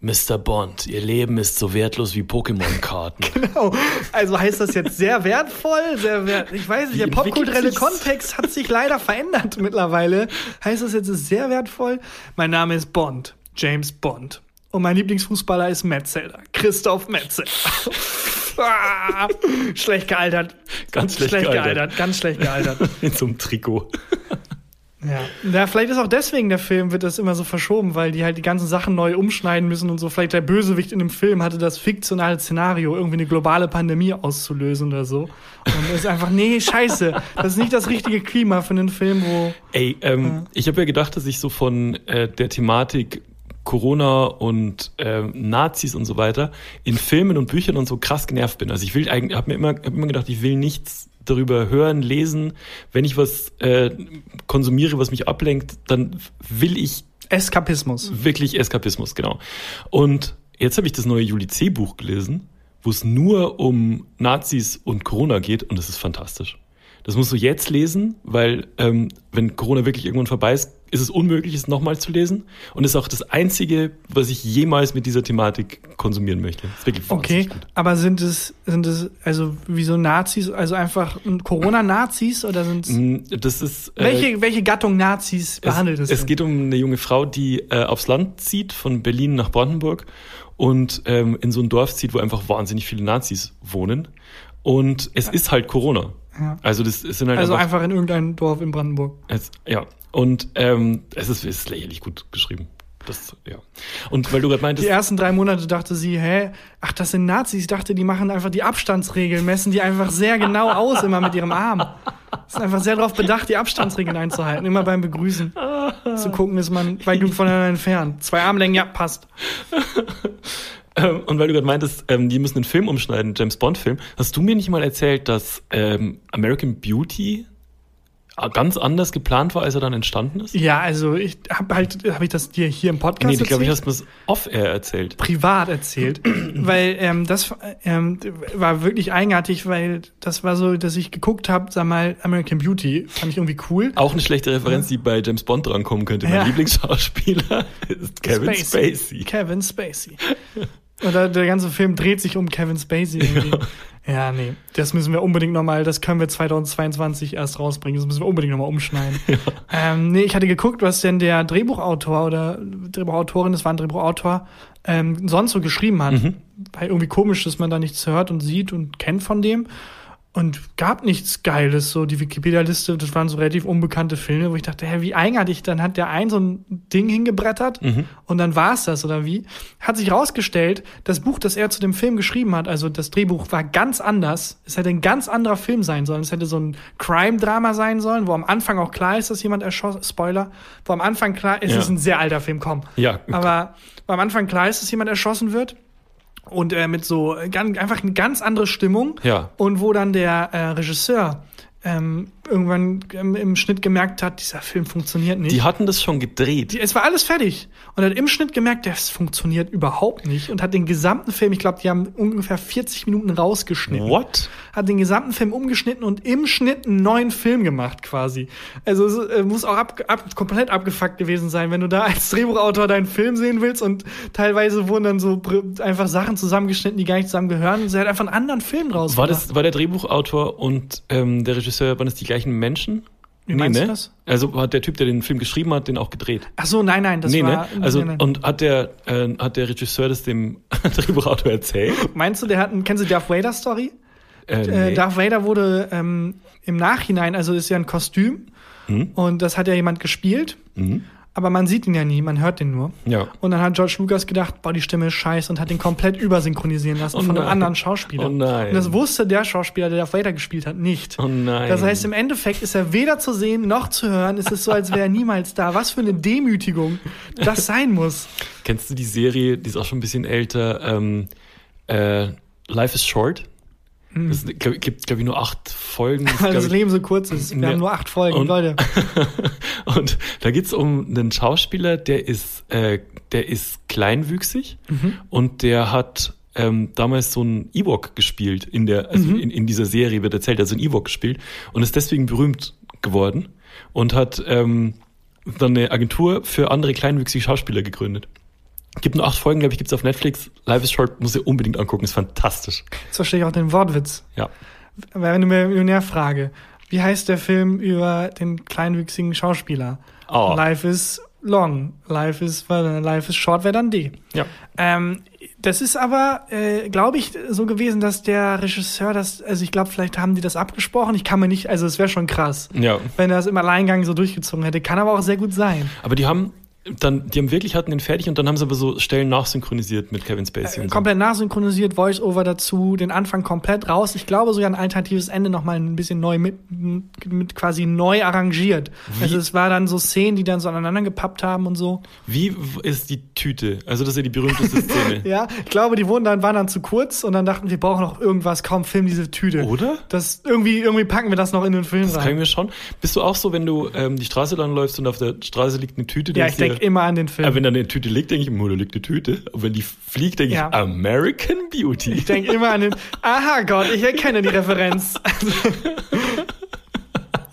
Mr. Bond, ihr Leben ist so wertlos wie Pokémon-Karten. [laughs] Genau. Also heißt das jetzt sehr wertvoll, sehr wert. Ich weiß nicht, Wie der popkulturelle? Kontext hat sich leider verändert mittlerweile. Heißt das jetzt ist sehr wertvoll? Mein Name ist Bond, James Bond. Und mein Lieblingsfußballer ist Metzelder, Christoph Metzelder. Ah, [laughs] schlecht gealtert. Ganz schlecht gealtert. Ganz schlecht gealtert. In so einem Trikot. Ja. ja, vielleicht ist auch deswegen der Film wird das immer so verschoben, weil die halt die ganzen Sachen neu umschneiden müssen und so. Vielleicht der Bösewicht in dem Film hatte das fiktionale Szenario, irgendwie eine globale Pandemie auszulösen oder so. Und ist einfach, nee, scheiße. Das ist nicht das richtige Klima für einen Film, wo. Ey, ähm, ich habe ja gedacht, dass ich so von äh, der Thematik Corona und ähm, Nazis und so weiter in Filmen und Büchern und so krass genervt bin. Also ich will eigentlich, habe mir immer, hab immer gedacht, ich will nichts darüber hören, lesen. Wenn ich was äh, konsumiere, was mich ablenkt, dann will ich Eskapismus. wirklich Eskapismus, genau. Und jetzt habe ich das neue Juli C. Buch gelesen, wo es nur um Nazis und Corona geht und das ist fantastisch. Das musst du jetzt lesen, weil ähm, wenn Corona wirklich irgendwann vorbei ist, ist es unmöglich, es nochmal zu lesen. Und ist auch das Einzige, was ich jemals mit dieser Thematik konsumieren möchte. Ist wirklich Okay, gut. aber sind es, sind es, also wie so Nazis, also einfach Corona-Nazis oder sind es, Mm, Das ist. äh, welche, welche Gattung Nazis behandelt es, es? es geht um eine junge Frau, die äh, aufs Land zieht, von Berlin nach Brandenburg und ähm, in so ein Dorf zieht, wo einfach wahnsinnig viele Nazis wohnen. Und es ist halt Corona. Ja. Also das sind halt Also einfach, einfach in irgendein Dorf in Brandenburg. es, ja. Und ähm, es ist, es ist lächerlich gut geschrieben. Das, ja. Und weil du gerade meintest, Die ersten drei Monate dachte sie, hä, ach, das sind Nazis. Ich dachte, die machen einfach die Abstandsregeln, messen die einfach sehr genau aus, immer mit ihrem Arm. Sind einfach sehr darauf bedacht, die Abstandsregeln einzuhalten. Immer beim Begrüßen. Zu gucken, ist man weit genug voneinander entfernt. Zwei Armlängen, ja, passt. Ähm, und weil du gerade meintest, ähm, die müssen einen Film umschneiden, James Bond Film, hast du mir nicht mal erzählt, dass ähm, American Beauty ganz anders geplant war, als er dann entstanden ist? Ja, also ich habe halt, habe ich das dir hier im Podcast nee, ich glaube, ich erzählt? hast mir das off-air erzählt. privat erzählt, [clears throat] weil ähm, das ähm, war wirklich eigenartig, weil das war so, dass ich geguckt habe, sag mal, American Beauty, fand ich irgendwie cool. Auch eine schlechte Referenz, die bei James Bond drankommen könnte. Mein Ja. Lieblingsschauspieler [laughs] ist Kevin Spacey. Kevin Spacey. Oder der ganze Film dreht sich um Kevin Spacey. Irgendwie. Ja. nee, das müssen wir unbedingt nochmal, das können wir 2022 erst rausbringen, das müssen wir unbedingt nochmal umschneiden. Ähm, nee, ich hatte geguckt, was denn der Drehbuchautor oder Drehbuchautorin, das war ein Drehbuchautor, ähm, sonst so geschrieben hat. Weil irgendwie komisch, dass man da nichts hört und sieht und kennt von dem. Und gab nichts Geiles, so die Wikipedia-Liste, das waren so relativ unbekannte Filme, wo ich dachte, hä, wie eigenartig, dann hat der ein so ein Ding hingebrettert und dann war's das, oder wie? Hat sich rausgestellt, das Buch, das er zu dem Film geschrieben hat, also das Drehbuch war ganz anders. Es hätte ein ganz anderer Film sein sollen. Es hätte so ein Crime-Drama sein sollen, wo am Anfang auch klar ist, dass jemand erschossen, Spoiler, wo am Anfang klar ist, Ja. es ist ein sehr alter Film, komm. Ja. Aber wo am Anfang klar ist, dass jemand erschossen wird. Und äh, mit so äh, ganz, einfach eine ganz andere Stimmung. Ja. Und wo dann der äh, Regisseur ähm, irgendwann ähm, im Schnitt gemerkt hat, dieser Film funktioniert nicht. Die hatten das schon gedreht. Die, es war alles fertig. Und hat im Schnitt gemerkt, das funktioniert überhaupt nicht. Und hat den gesamten Film, ich glaube, die haben ungefähr 40 Minuten rausgeschnitten. What? Hat den gesamten Film umgeschnitten und im Schnitt einen neuen Film gemacht quasi. Also es äh, muss auch ab, ab, komplett abgefuckt gewesen sein, wenn du da als Drehbuchautor deinen Film sehen willst und teilweise wurden dann so einfach Sachen zusammengeschnitten, die gar nicht zusammen gehören. Sie hat einfach einen anderen Film draus War gemacht. das, war der Drehbuchautor und ähm, der Regisseur, waren das die gleichen Menschen? Wie meinst du das? Also hat der Typ, der den Film geschrieben hat, den auch gedreht? Ach so, nein, nein, das nee, war. ne? Also, nein, nein. und hat der, äh, hat der Regisseur das dem [laughs] Drehbuchautor erzählt? [laughs] Meinst du, der hat einen, kennst du Darth Vader Story? Äh, Äh, nee. Darth Vader wurde ähm, im Nachhinein, also ist ja ein Kostüm Mhm. und das hat ja jemand gespielt, Mhm. Aber man sieht ihn ja nie, man hört den nur. Ja. Und dann hat George Lucas gedacht, boah, die Stimme ist scheiße und hat den komplett übersynchronisieren lassen Oh von einem anderen Schauspieler. Oh nein. Und das wusste der Schauspieler, der Darth Vader gespielt hat, nicht. Oh nein. Das heißt, im Endeffekt ist er weder zu sehen noch zu hören. Es ist so, als wäre er niemals da. Was für eine Demütigung das sein muss. Kennst du die Serie, die ist auch schon ein bisschen älter, ähm, äh, Life is Short? Es glaub, gibt, glaube ich, nur acht Folgen. Weil [laughs] das Leben so kurz ist. Wir Ja. haben nur acht Folgen, Und- Leute. [laughs] und da geht's um einen Schauspieler, der ist, äh, der ist kleinwüchsig Mhm. und der hat ähm, damals so ein Ewok gespielt in der, also Mhm. in, in dieser Serie wird erzählt, also ein Ewok gespielt und ist deswegen berühmt geworden und hat ähm, dann eine Agentur für andere kleinwüchsige Schauspieler gegründet. Gibt nur acht Folgen, glaube ich, gibt's auf Netflix. Life is Short, muss ihr unbedingt angucken, ist fantastisch. Jetzt verstehe ich auch den Wortwitz. Ja. Wenn du mir Millionär frage, wie heißt der Film über den kleinwüchsigen Schauspieler? Oh. Life is long, life is, life is short wäre dann D. Ja. Ähm, das ist aber, äh, glaube ich, so gewesen, dass der Regisseur das, also ich glaube, vielleicht haben die das abgesprochen. Ich kann mir nicht, also es wäre schon krass, Ja. wenn er das im Alleingang so durchgezogen hätte. Kann aber auch sehr gut sein. Aber die haben dann, die haben wirklich hatten den fertig und dann haben sie aber so Stellen nachsynchronisiert mit Kevin Spacey und so. Komplett nachsynchronisiert, Voice-Over dazu, den Anfang komplett raus. Ich glaube sogar ein alternatives Ende nochmal ein bisschen neu mit, mit quasi neu arrangiert. Wie- Also es war dann so Szenen, die dann so aneinander gepappt haben und so. Wie ist die Tüte? Also das ist ja die berühmteste Szene. [laughs] Ja, ich glaube, die wurden dann, waren dann zu kurz und dann dachten, wir brauchen noch irgendwas, kaum film diese Tüte. Oder? Das irgendwie, irgendwie packen wir das noch in den Film Das kann ich rein. mir schon. Bist du auch so, wenn du ähm, die Straße lang läufst und auf der Straße liegt eine Tüte? Ja, ich denke dir- immer an den Film. Aber wenn da eine Tüte liegt, denke ich, oh, da liegt eine Tüte. Und wenn die fliegt, denke Ja. ich, American Beauty. Ich denke immer an den. Aha, Gott, ich erkenne die Referenz. [laughs]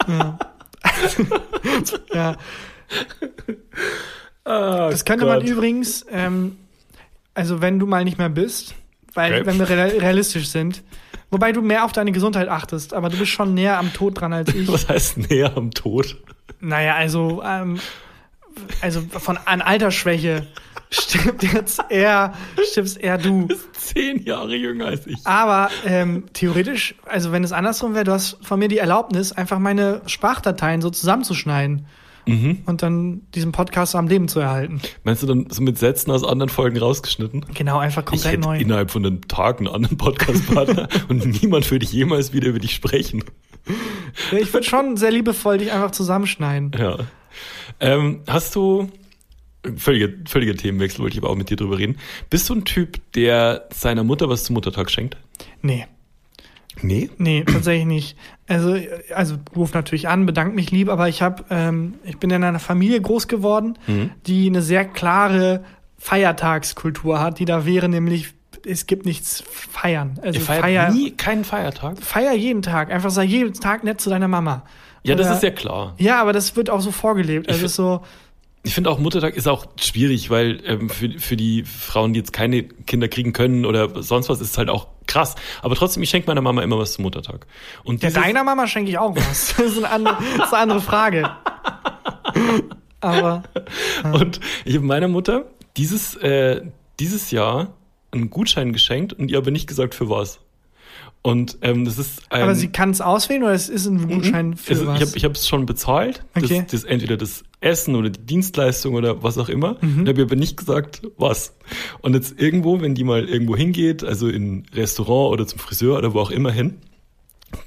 ja. ja. Ah, Das könnte man Gott. übrigens, ähm, also wenn du mal nicht mehr bist, weil Okay. wenn wir real- realistisch sind, wobei du mehr auf deine Gesundheit achtest, aber du bist schon näher am Tod dran als ich. Was heißt näher am Tod? Naja, also, ähm, also von an Altersschwäche stirbt jetzt eher, stirbst eher du. Zehn Jahre jünger als ich. Aber ähm, theoretisch, also wenn es andersrum wäre, du hast von mir die Erlaubnis, einfach meine Sprachdateien so zusammenzuschneiden Mhm. und dann diesen Podcast am Leben zu erhalten. Meinst du dann so mit Sätzen aus anderen Folgen rausgeschnitten? Genau, einfach Ich komplett hätte neu. innerhalb von einem Tag einen anderen Podcast-Partner [laughs] und niemand würde jemals wieder über dich sprechen. Ich würde schon sehr liebevoll dich einfach zusammenschneiden. Ja. Ähm, hast du, völliger, völliger Themenwechsel, wollte ich aber auch mit dir drüber reden. Bist du ein Typ, der seiner Mutter was zum Muttertag schenkt? Nee, Nee. nee, tatsächlich nicht. Also, also ruf natürlich an, bedank mich lieb, aber ich habe, ähm, ich bin in einer Familie groß geworden, Mhm. die eine sehr klare Feiertagskultur hat, die da wäre nämlich, es gibt nichts feiern. Also Ihr feiert feier, nie keinen Feiertag? feier jeden Tag, einfach sei jeden Tag nett zu deiner Mama. Ja, das Oder- ist ja klar. Ja, aber das wird auch so vorgelebt. Also Ich so, Ich finde auch Muttertag ist auch schwierig, weil ähm, für, für die Frauen, die jetzt keine Kinder kriegen können oder sonst was, ist es halt auch krass. Aber trotzdem, ich schenke meiner Mama immer was zum Muttertag. Und ja, deiner Mama schenke ich auch was. [laughs] Das ist eine andere, ist eine andere Frage. [laughs] Aber Und ich habe meiner Mutter dieses, äh, dieses Jahr einen Gutschein geschenkt und ihr aber nicht gesagt für was. Und ähm, das ist ein, Aber sie kann es auswählen oder es ist ein Gutschein für es, was? ich habe es schon bezahlt. Okay. Das, das entweder das Essen oder die Dienstleistung oder was auch immer. Mhm. Und habe aber nicht gesagt, was. Und jetzt irgendwo, wenn die mal irgendwo hingeht, also in ein Restaurant oder zum Friseur oder wo auch immer hin,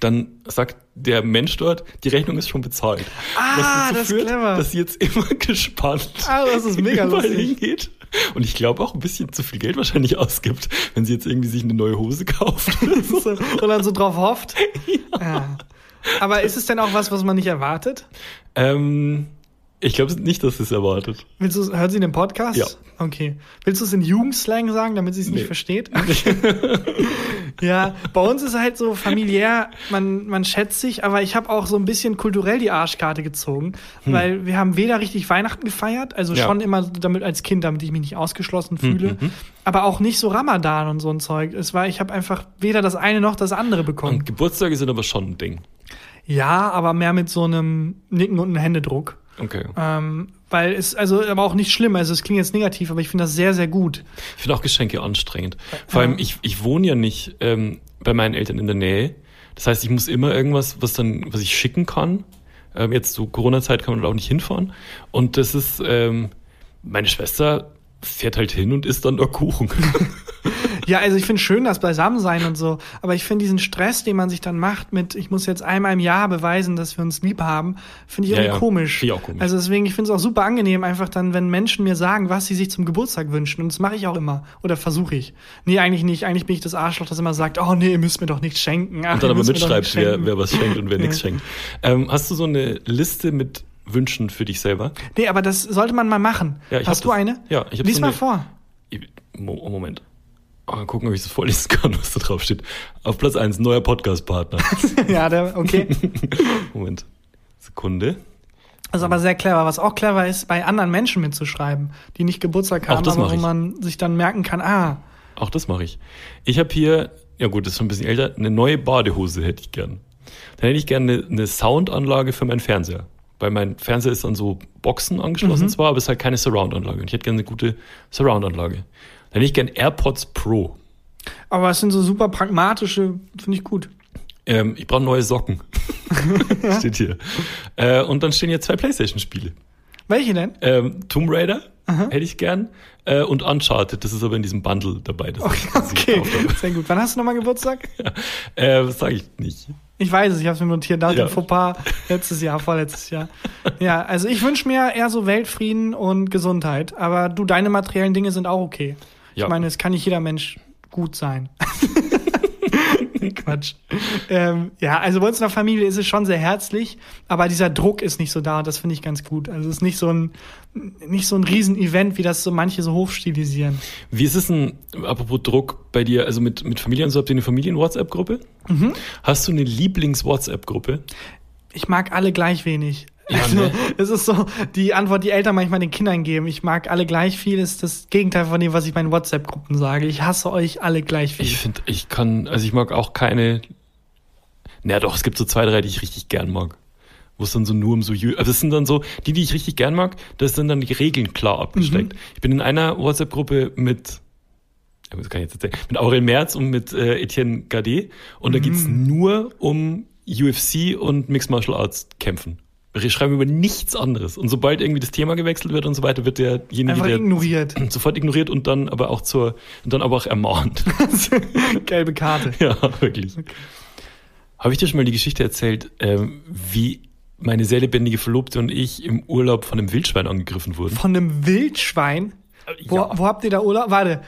dann sagt der Mensch dort, die Rechnung ist schon bezahlt. Ah, Was dazu das ist führt, clever. dass sie jetzt immer [laughs] gespannt Ah, das ist mega lustig. hingeht. Und ich glaube auch ein bisschen zu viel Geld wahrscheinlich [laughs] ausgibt, wenn sie jetzt irgendwie sich eine neue Hose kauft. [laughs] so, und dann so drauf hofft. Ja. Aber ist es denn auch was, was man nicht erwartet? ähm, ich glaube nicht, dass es erwartet. Willst du, hört sie den Podcast? Ja. Okay. Willst du es in Jugendslang sagen, damit sie es Nee. nicht versteht? [laughs] [laughs] ja, bei uns ist halt so familiär, man, man schätzt sich, aber ich habe auch so ein bisschen kulturell die Arschkarte gezogen, weil wir haben weder richtig Weihnachten gefeiert, also Hm. Ja. Hm, schon immer damit als Kind, damit ich mich nicht ausgeschlossen fühle, aber auch nicht so Ramadan und so ein Zeug. Es war, ich habe einfach weder das eine noch das andere bekommen. Und Geburtstage sind aber schon ein Ding. Ja, aber mehr mit so einem Nicken und einem Händedruck. Okay. Ähm, weil es, also, aber auch nicht schlimm, also es klingt jetzt negativ, aber ich finde das sehr, sehr gut. Ich finde auch Geschenke anstrengend. Vor allem, ich, ich wohne ja nicht ähm, bei meinen Eltern in der Nähe. Das heißt, ich muss immer irgendwas, was dann, was ich schicken kann. Ähm, jetzt so Corona-Zeit kann man auch nicht hinfahren. Und das ist, ähm, meine Schwester fährt halt hin und isst dann da Kuchen. [laughs] Ja, also ich finde schön das Beisammensein und so, aber ich finde diesen Stress, den man sich dann macht mit, ich muss jetzt einmal im Jahr beweisen, dass wir uns lieb haben, finde ich Ja, irgendwie ja. komisch. Finde ich auch komisch. Also deswegen, ich finde es auch super angenehm, einfach dann, wenn Menschen mir sagen, was sie sich zum Geburtstag wünschen. Und das mache ich auch immer. Oder versuche ich. Nee, eigentlich nicht. Eigentlich bin ich das Arschloch, das immer sagt, oh nee, ihr müsst mir doch nichts schenken. Ach, Und dann aber mitschreibt, wer, wer was schenkt und wer Ja. nichts schenkt. Ähm, hast du so eine Liste mit Wünschen für dich selber? Nee, aber das sollte man mal machen. Ja, ich Hast du das. eine? Ja, ich hab Lies so mal eine- vor. Mo- Moment. Mal gucken, ob ich das vorlesen kann, [laughs] was da drauf steht. Auf Platz eins neuer Podcast-Partner. [laughs] ja, der, okay. [laughs] Moment. Sekunde. Das ist aber sehr clever. Was auch clever ist, bei anderen Menschen mitzuschreiben, die nicht Geburtstag haben, aber wo ich. man sich dann merken kann, ah, Auch das mache ich. Ich habe hier, ja gut, das ist schon ein bisschen älter, eine neue Badehose hätte ich gern. Dann hätte ich gerne eine, eine Soundanlage für meinen Fernseher. Weil mein Fernseher ist an so Boxen angeschlossen zwar, aber es ist halt keine Surround-Anlage. Und ich hätte gerne eine gute Surround-Anlage. Dann hätte ich gern AirPods Pro. aber es sind so super pragmatische, finde ich gut. Ähm, ich brauche neue Socken. [laughs] [laughs] Steht hier. Äh, und dann stehen hier zwei Playstation-Spiele. Welche denn? Ähm, Tomb Raider hätte ich gern. Äh, und Uncharted, das ist aber in diesem Bundle dabei. Okay, habe. sehr gut. Wann hast du nochmal Geburtstag? [laughs] Äh, das sage ich nicht. Ich weiß es, ich habe es mir notiert. Nach Ja. dem Fauxpas letztes Jahr, vorletztes Jahr. Ja, also ich wünsche mir eher so Weltfrieden und Gesundheit. Aber du, deine materiellen Dinge sind auch okay. Ja. Ich meine, es kann nicht jeder Mensch gut sein. [laughs] [laughs] Quatsch. Ähm, ja, also bei uns in der Familie ist es schon sehr herzlich, aber dieser Druck ist nicht so da und das finde ich ganz gut. Also es ist nicht so ein, nicht so ein Riesen-Event, wie das so manche so hochstilisieren. Wie ist es denn, apropos Druck bei dir, also mit, mit Familie und so, habt ihr eine Familien-WhatsApp-Gruppe? Mhm. Hast du eine Lieblings-WhatsApp-Gruppe? Ich mag alle gleich wenig. Also, ne? Es ist so die Antwort, die Eltern manchmal den Kindern geben. Ich mag alle gleich viel, ist das Gegenteil von dem, was ich meinen WhatsApp-Gruppen sage. Ich hasse euch alle gleich viel. Ich finde, ich kann, also ich mag auch keine. Naja, doch, es gibt so zwei, drei, die ich richtig gern mag. Wo es dann so nur um so, also das sind dann so, die, die ich richtig gern mag, das sind dann die Regeln klar abgesteckt. Ich bin in einer WhatsApp-Gruppe mit, das kann ich jetzt erzählen, mit Aurel Merz und mit äh, Etienne Gade und da geht's nur um UFC und Mixed Martial Arts kämpfen. Wir schreiben über nichts anderes. Und sobald irgendwie das Thema gewechselt wird und so weiter, wird derjenige, Einfach der ignoriert. [clears throat] sofort ignoriert und dann aber auch zur, und dann aber auch ermahnt. [laughs] Gelbe Karte. Ja, wirklich. Habe ich dir schon mal die Geschichte erzählt, ähm, wie meine sehr lebendige Verlobte und ich im Urlaub von einem Wildschwein angegriffen wurden? Von einem Wildschwein. Wo, Ja. wo habt ihr da Urlaub? Warte.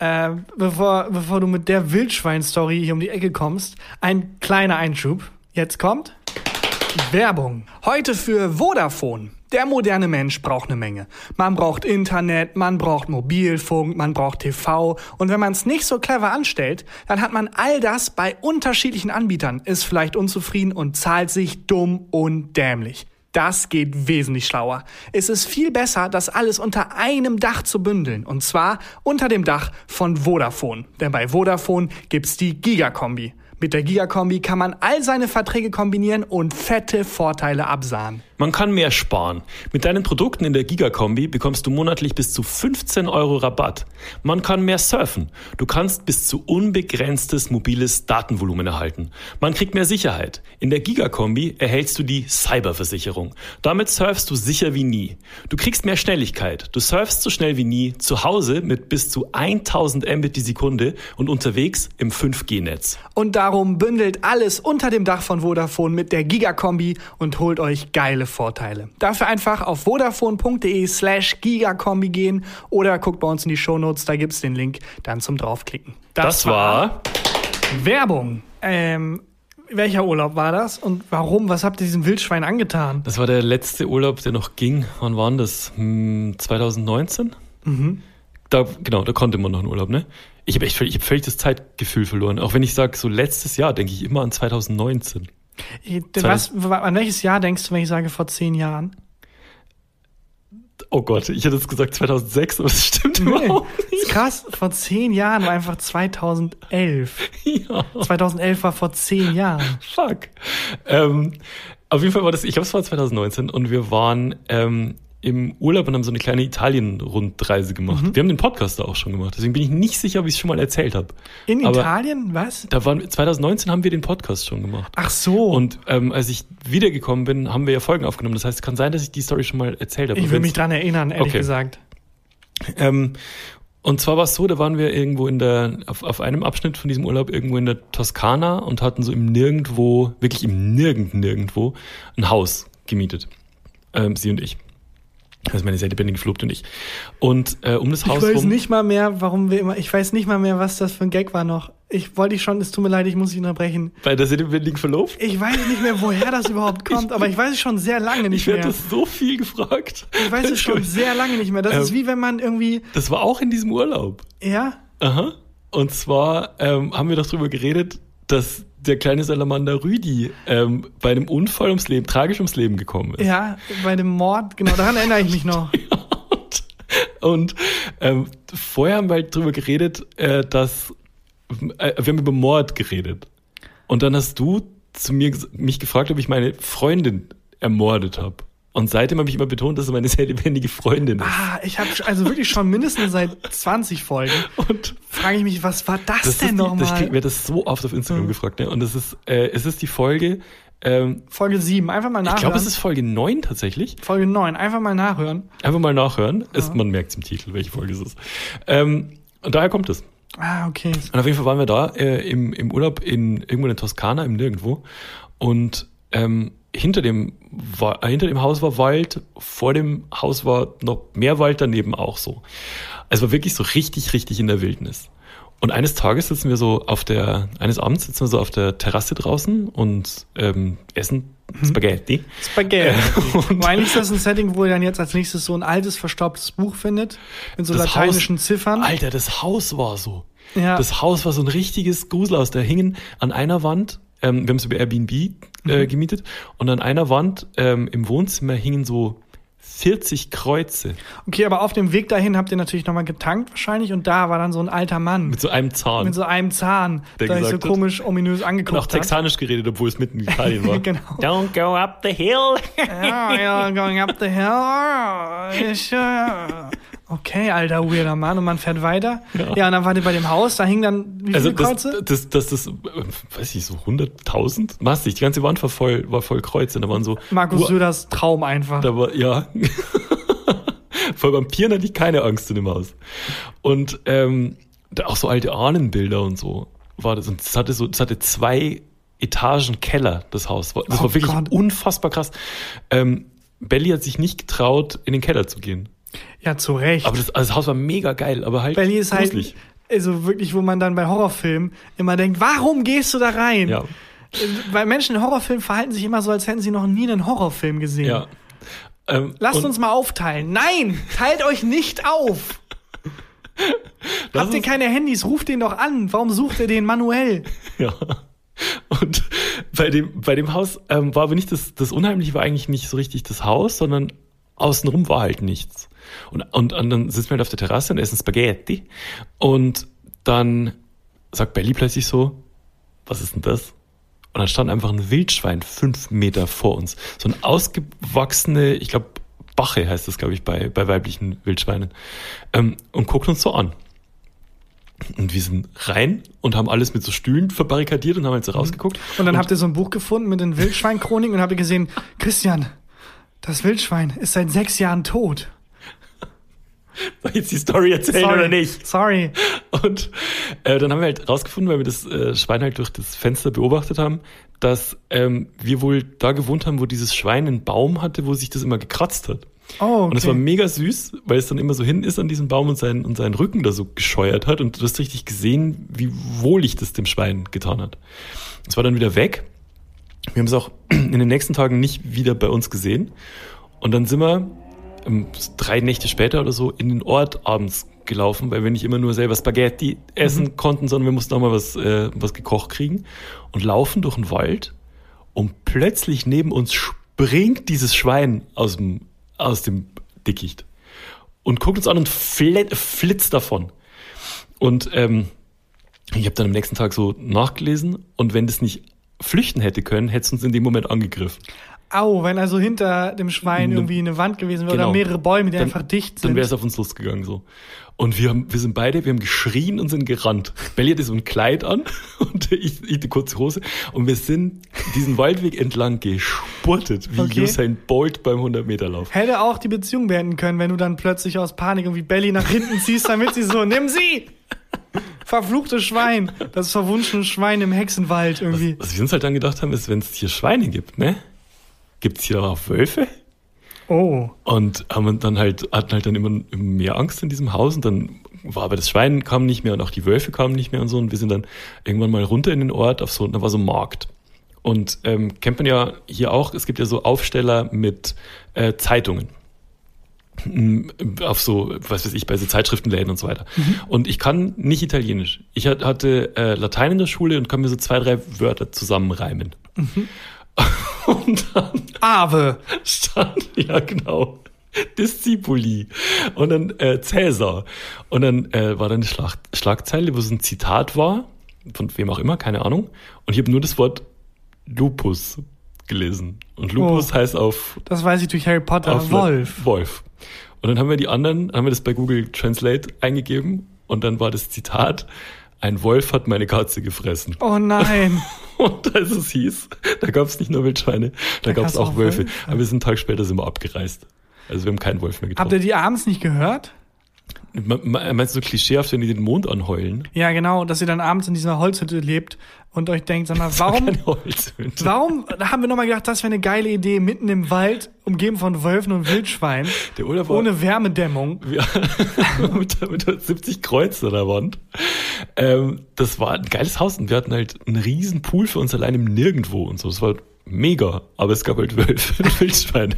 Äh, bevor, bevor du mit der Wildschwein-Story hier um die Ecke kommst, ein kleiner Einschub. Jetzt kommt Werbung. Heute für Vodafone. Der moderne Mensch braucht eine Menge. Man braucht Internet, man braucht Mobilfunk, man braucht TV. Und wenn man es nicht so clever anstellt, dann hat man all das bei unterschiedlichen Anbietern, ist vielleicht unzufrieden und zahlt sich dumm und dämlich. Das geht wesentlich schlauer. Es ist viel besser, das alles unter einem Dach zu bündeln. Und zwar unter dem Dach von Vodafone. Denn bei Vodafone gibt's die Gigakombi. Mit der Gigakombi kann man all seine Verträge kombinieren und fette Vorteile absahen. Man kann mehr sparen. Mit deinen Produkten in der Gigakombi bekommst du monatlich bis zu 15 Euro Rabatt. Man kann mehr surfen. Du kannst bis zu unbegrenztes mobiles Datenvolumen erhalten. Man kriegt mehr Sicherheit. In der Gigakombi erhältst du die Cyberversicherung. Damit surfst du sicher wie nie. Du kriegst mehr Schnelligkeit. Du surfst so schnell wie nie zu Hause mit bis zu 1000 Mbit die Sekunde und unterwegs im 5G-Netz. Und darum bündelt alles unter dem Dach von Vodafone mit der Gigakombi und holt euch geile Vorteile. Dafür einfach auf vodafone.de slash Gigakombi gehen oder guckt bei uns in die Shownotes, da gibt's den Link dann zum draufklicken. Das, war Werbung. Ähm, welcher Urlaub war das und warum? Was habt ihr diesem Wildschwein angetan? Das war der letzte Urlaub, der noch ging. Wann war das? Hm, 2019? Da, genau, da konnte man noch einen Urlaub, ne? Ich habe echt ich hab völlig das Zeitgefühl verloren. Auch wenn ich sage, so letztes Jahr, denke ich immer an 2019. Was, an welches Jahr denkst du, wenn ich sage vor zehn Jahren? Oh Gott, ich hätte jetzt gesagt 2006, aber das stimmt Nee, überhaupt ist krass. Vor zehn Jahren war einfach 2011. nicht. [laughs] Ja, 2011 war vor zehn Jahren. fuck. Ähm, auf jeden Fall war das, ich glaube, es war 2019 und wir waren ähm, im Urlaub und haben so eine kleine Italien-Rundreise gemacht. Wir haben den Podcast da auch schon gemacht, deswegen bin ich nicht sicher, ob ich es schon mal erzählt habe. In Aber- Italien? Was? Da waren 2019 haben wir den Podcast schon gemacht. Ach so. Und ähm, als ich wiedergekommen bin, haben wir ja Folgen aufgenommen. Das heißt, es kann sein, dass ich die Story schon mal erzählt habe. ich will mich dran erinnern, ehrlich Okay. gesagt. Ähm, und zwar war es so, da waren wir irgendwo in der, auf, auf einem Abschnitt von diesem Urlaub irgendwo in der Toskana und hatten so im Nirgendwo, wirklich im Nirgend, Nirgendwo, ein Haus gemietet. Ähm, sie und ich. Also meine sehr lebendige Verlobte und ich. Und äh, um das Ich Haus weiß rum. nicht mal mehr, warum wir immer, ich weiß nicht mal mehr, was das für ein Gag war noch. Ich wollte dich schon, es tut mir leid, ich muss dich unterbrechen. Bei der lebendigen Verlobte. Ich weiß nicht mehr, woher das [laughs] überhaupt kommt, aber ich weiß es schon sehr lange nicht Ich werde mehr. das so viel gefragt. Ich weiß es schon sehr lange nicht mehr. Das Ähm, ist wie wenn man irgendwie, Das war auch in diesem Urlaub. ja, Aha. Und zwar ähm, haben wir doch drüber geredet, dass der kleine Salamander Rüdi ähm, bei einem Unfall ums Leben, tragisch ums Leben gekommen ist. ja, bei dem Mord, genau, daran erinnere ich mich noch. [laughs] Und ähm, vorher haben wir halt drüber geredet, äh, dass äh, wir haben über Mord geredet. Und dann hast du zu mir mich gefragt, ob ich meine Freundin ermordet habe. Und seitdem habe ich immer betont, dass es meine sehr lebendige Freundin ist. Ah, ich habe also wirklich schon mindestens seit 20 Folgen. [laughs] Und Frage ich mich, was war das, das denn ist ich nochmal? krieg mir das so oft auf Instagram Mhm. gefragt. Ne? Und das ist, äh, es ist die Folge, ähm, Folge 7, einfach mal ich nachhören. glaube, es ist Folge 9 tatsächlich. Folge 9, einfach mal nachhören. Einfach mal nachhören. Es, man merkt im Titel, welche Folge es ist. Ähm, und daher kommt es. Ah, okay. Und auf jeden Fall waren wir da äh, im, im Urlaub in irgendwo in der Toskana, im Nirgendwo. Und ähm, hinter dem, äh, hinter dem Haus war Wald, vor dem Haus war noch mehr Wald, daneben auch so. Es war wirklich so richtig, richtig in der Wildnis. Und eines Tages sitzen wir so auf der, eines Abends sitzen wir so auf der Terrasse draußen und ähm, essen Spaghetti. Spaghetti. Äh, [laughs] und- eigentlich ist das ein Setting, wo ihr dann jetzt als nächstes so ein altes, verstaubtes Buch findet, mit so lateinischen Haus- Ziffern. Alter, das Haus war so. Ja. Das Haus war so ein richtiges Gruselhaus. Da hingen an einer Wand, ähm, wir haben es über Airbnb äh, gemietet. Und an einer Wand ähm, im Wohnzimmer hingen so 40 Kreuze Okay, aber auf dem Weg dahin habt ihr natürlich nochmal getankt wahrscheinlich und da war dann so ein alter Mann mit so einem Zahn. mit so einem Zahn, Der der sich so hat- komisch ominös und angeguckt auch hat. texanisch geredet, obwohl es mitten in Italien war. [laughs] Genau. Don't go up the hill. Ja, ja, going up the hill. [laughs] Okay, alter weirder Mann. Und man fährt weiter. Ja, Ja. und dann wart ihr bei dem Haus, da hingen dann wie Also viele das, Kreuze? das, das, das, äh, weiß ich, so 100.000? Massig. Die ganze Wand war voll, war voll Kreuze. Da waren so, Markus Ur- Söders Traum einfach. da war, ja. [laughs] Vor Vampiren hatte ich keine Angst in dem Haus. Und ähm, da auch so alte Ahnenbilder und so war das. Und es hatte so, es hatte zwei Etagen Keller, das Haus. Das Oh war wirklich Gott. unfassbar krass. Ähm, Belly hat sich nicht getraut, in den Keller zu gehen. Ja, zu Recht. Aber das, also das Haus war mega geil, aber halt Belly ist halt, gruselig. also wirklich, wo man dann bei Horrorfilmen immer denkt, warum gehst du da rein? Ja, Äh, Weil Menschen in Horrorfilmen verhalten sich immer so, als hätten sie noch nie einen Horrorfilm gesehen. ja. Ähm, Lasst uns mal aufteilen. Nein, teilt euch nicht auf. [laughs] Habt ihr keine Handys? Ruft den doch an. Warum sucht ihr den manuell? [laughs] Ja. Und bei dem, bei dem Haus ähm, war aber nicht das, das Unheimliche war eigentlich nicht so richtig das Haus, sondern außenrum war halt nichts. Und, und, und dann sitzen wir halt auf der Terrasse und essen Spaghetti. Und dann sagt Belly plötzlich so, was ist denn das? Und dann stand einfach ein Wildschwein fünf Meter vor uns. So ein ausgewachsene, ich glaube, Bache heißt das, glaube ich, bei, bei weiblichen Wildschweinen. Ähm, und guckt uns so an. Und wir sind rein und haben alles mit so Stühlen verbarrikadiert und haben jetzt so rausgeguckt. Und dann habt ihr so ein Buch gefunden mit den Wildschweinchroniken und habt ihr gesehen, Christian, das Wildschwein ist seit sechs Jahren tot. [laughs] Soll ich jetzt die Story erzählen oder nicht? Sorry. Und äh, dann haben wir halt rausgefunden, weil wir das äh, Schwein halt durch das Fenster beobachtet haben, dass ähm, wir wohl da gewohnt haben, wo dieses Schwein einen Baum hatte, wo sich das immer gekratzt hat. Oh, okay. Und es war mega süß, weil es dann immer so hin ist an diesem Baum und seinen, und seinen Rücken da so gescheuert hat. Und du hast richtig gesehen, wie wohlig das dem Schwein getan hat. Es war dann wieder weg. Wir haben es auch [clears throat] in den nächsten Tagen nicht wieder bei uns gesehen. Und dann sind wir ähm, drei Nächte später oder so in den Ort abends gelaufen, weil wir nicht immer nur selber Spaghetti essen konnten, sondern wir mussten auch mal was, äh, was gekocht kriegen. Und laufen durch den Wald und plötzlich neben uns springt dieses Schwein aus dem, aus dem Dickicht und guckt uns an und flit, flitzt davon. Und ähm, ich habe dann am nächsten Tag so nachgelesen und wenn das nicht flüchten hätte können, hätte es uns in dem Moment angegriffen. Au, wenn also hinter dem Schwein Ne- irgendwie eine Wand gewesen wäre oder Genau. mehrere Bäume, die Dann- einfach dicht Dann sind. wäre es auf uns losgegangen so. Und wir haben, wir sind beide, wir haben geschrien und sind gerannt. Belly hatte so ein Kleid an [laughs] und ich, ich eine kurze Hose. Und wir sind diesen Waldweg entlang gespurtet, wie Okay. Usain Bolt beim 100-Meter-Lauf. Hätte auch die Beziehung beenden können, wenn du dann plötzlich aus Panik irgendwie Belly nach hinten ziehst, damit sie so, nimm sie! Verfluchtes Schwein. Das verwunschene Schwein im Hexenwald irgendwie. Was wir uns halt dann gedacht haben, ist, wenn es hier Schweine gibt, ne? Gibt es hier auch Wölfe? Oh. Und haben dann halt, hatten halt dann immer mehr Angst in diesem Haus und dann war aber das Schwein kam nicht mehr und auch die Wölfe kamen nicht mehr und so und wir sind dann irgendwann mal runter in den Ort auf so, da war so ein Markt. Und ähm, kennt man ja hier auch, es gibt ja so Aufsteller mit äh, Zeitungen. Auf so, was weiß ich, bei so Zeitschriftenläden und so weiter. Und ich kann nicht Italienisch. Ich hat- hatte äh, Latein in der Schule und kann mir so zwei, drei Wörter zusammenreimen. [laughs] Und dann Ave. stand, ja genau, Discipuli und dann äh, Cäsar. Und dann äh, war da eine Schlag Schlagzeile, wo so ein Zitat war, von wem auch immer, keine Ahnung. Und ich habe nur das Wort Lupus gelesen. Und Lupus Oh. heißt auf, Das weiß ich durch Harry Potter. auf Wolf. Wolf. Und dann haben wir die anderen, haben wir das bei Google Translate eingegeben und dann war das Zitat, ein Wolf hat meine Katze gefressen. Oh nein. [laughs] Und als es hieß, da gab es nicht nur Wildschweine, da, Da gab es auch Wölfe. Wölfe. Aber wir sind einen Tag später sind wir abgereist. Also wir haben keinen Wolf mehr Habt getroffen. ihr die abends nicht gehört? Me- me- Meinst du so klischeehaft, wenn die den Mond anheulen? Ja, genau, dass ihr dann abends in dieser Holzhütte lebt und euch denkt, sag mal, warum, [laughs] warum, haben wir nochmal gedacht, das wäre eine geile Idee, mitten im Wald, umgeben von Wölfen und Wildschweinen, ohne Wärmedämmung. [laughs] wir, mit, mit 70 Kreuzen an der Wand. Ähm, das war ein geiles Haus und wir hatten halt einen riesen Pool für uns allein im Nirgendwo und so. Das war mega, aber es gab halt Wölfe und [laughs] Wildschweine.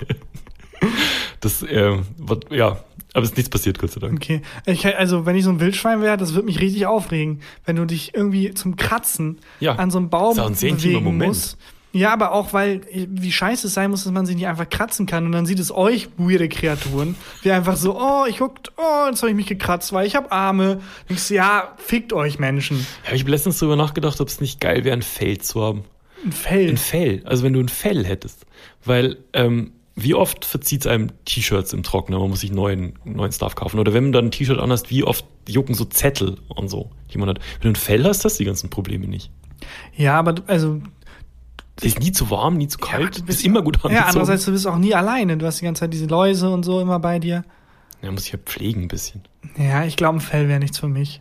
Das, ähm, war, ja, aber es ist nichts passiert, Gott sei Dank. Okay, ich, also wenn ich so ein Wildschwein wäre, das würde mich richtig aufregen, wenn du dich irgendwie zum Kratzen Ja, an so einem Baum ist auch ein bewegen Moment. musst. Ja, aber auch, weil, wie scheiße es sein muss, dass man sich nicht einfach kratzen kann und dann sieht es euch, weirde Kreaturen, wie einfach so, oh, ich guckt, oh, jetzt habe ich mich gekratzt, weil ich habe Arme. Denkst du, ja, fickt euch Menschen. Ja, ich habe letztens drüber nachgedacht, ob es nicht geil wäre, ein Fell zu haben. Ein Fell. Ein Fell. Also wenn du ein Fell hättest. Weil, ähm, wie oft verzieht es einem T-Shirts im Trockner? Man muss sich neuen, neuen Stuff kaufen. Oder wenn man dann ein T-Shirt anhast, wie oft jucken so Zettel und so, die man hat. Wenn du ein Fell hast, hast du die ganzen Probleme nicht. Ja, aber du- also, Es ist nie zu warm, nie zu kalt. du du bist immer gut ja, angezogen. andererseits, du bist auch nie alleine. Du hast die ganze Zeit diese Läuse und so immer bei dir. Ja, muss ich ja pflegen ein bisschen. Ja, ich glaube, ein Fell wäre nichts für mich.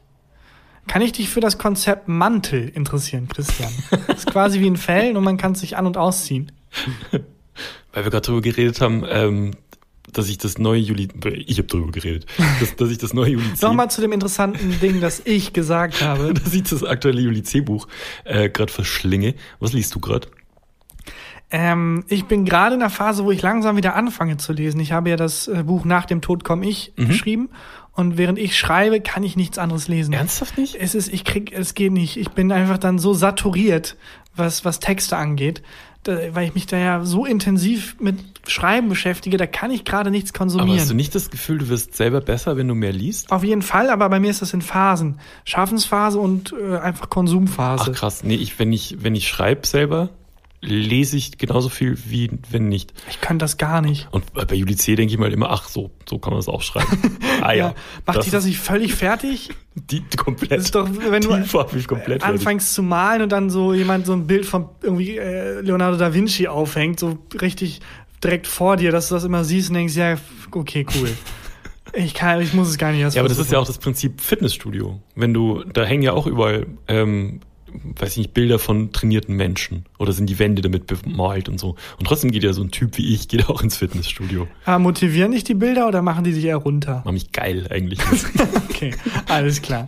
Kann ich dich für das Konzept Mantel interessieren, Christian? Das [laughs] ist quasi wie ein Fell und man kann es sich an- und ausziehen. [laughs] Weil wir gerade drüber geredet haben, ähm, dass ich das neue Juli, ich habe drüber geredet, dass, dass ich das neue Juli C, [laughs] Nochmal zu dem interessanten Ding, das ich gesagt [laughs] habe. dass ich das aktuelle Juli C Buch äh, gerade verschlinge. Was liest du gerade? Ähm, ich bin gerade in der Phase, wo ich langsam wieder anfange zu lesen. Ich habe ja das äh, Buch Nach dem Tod komm ich geschrieben und während ich schreibe, kann ich nichts anderes lesen. Ernsthaft nicht? Es ist, ich krieg, es geht nicht. Ich bin einfach dann so saturiert, was, was Texte angeht, da, weil ich mich da ja so intensiv mit Schreiben beschäftige, da kann ich gerade nichts Aber hast du konsumieren. nicht das Gefühl, du wirst selber besser, wenn du mehr liest? Auf jeden Fall, aber bei mir ist das in Phasen. Schaffensphase und äh, einfach Konsumphase. Ach krass, nee, ich, wenn ich, wenn ich schreibe selber, lese ich genauso viel wie wenn nicht. Ich kann das gar nicht. Und bei Juli C denke ich mal immer, ach so, so kann man das auch schreiben. [laughs] Ah ja. Macht dich das nicht völlig fertig? die, die komplett. Das ist doch, wenn du komplett fertig. anfängst zu malen und dann so jemand so ein Bild von irgendwie äh, Leonardo da Vinci aufhängt, so richtig direkt vor dir, dass du das immer siehst und denkst, ja, okay, cool. [laughs] Ich kann, ich muss es gar nicht erst Ja, aber das ist ja auch das Prinzip Fitnessstudio. Wenn du, da hängen ja auch überall, ähm, weiß ich nicht, Bilder von trainierten Menschen. Oder sind die Wände damit bemalt und so. Und trotzdem geht ja so ein Typ wie ich, geht auch ins Fitnessstudio. Aber motivieren dich die Bilder oder machen die sich eher runter? Mach mich geil eigentlich. [laughs] Okay, alles klar.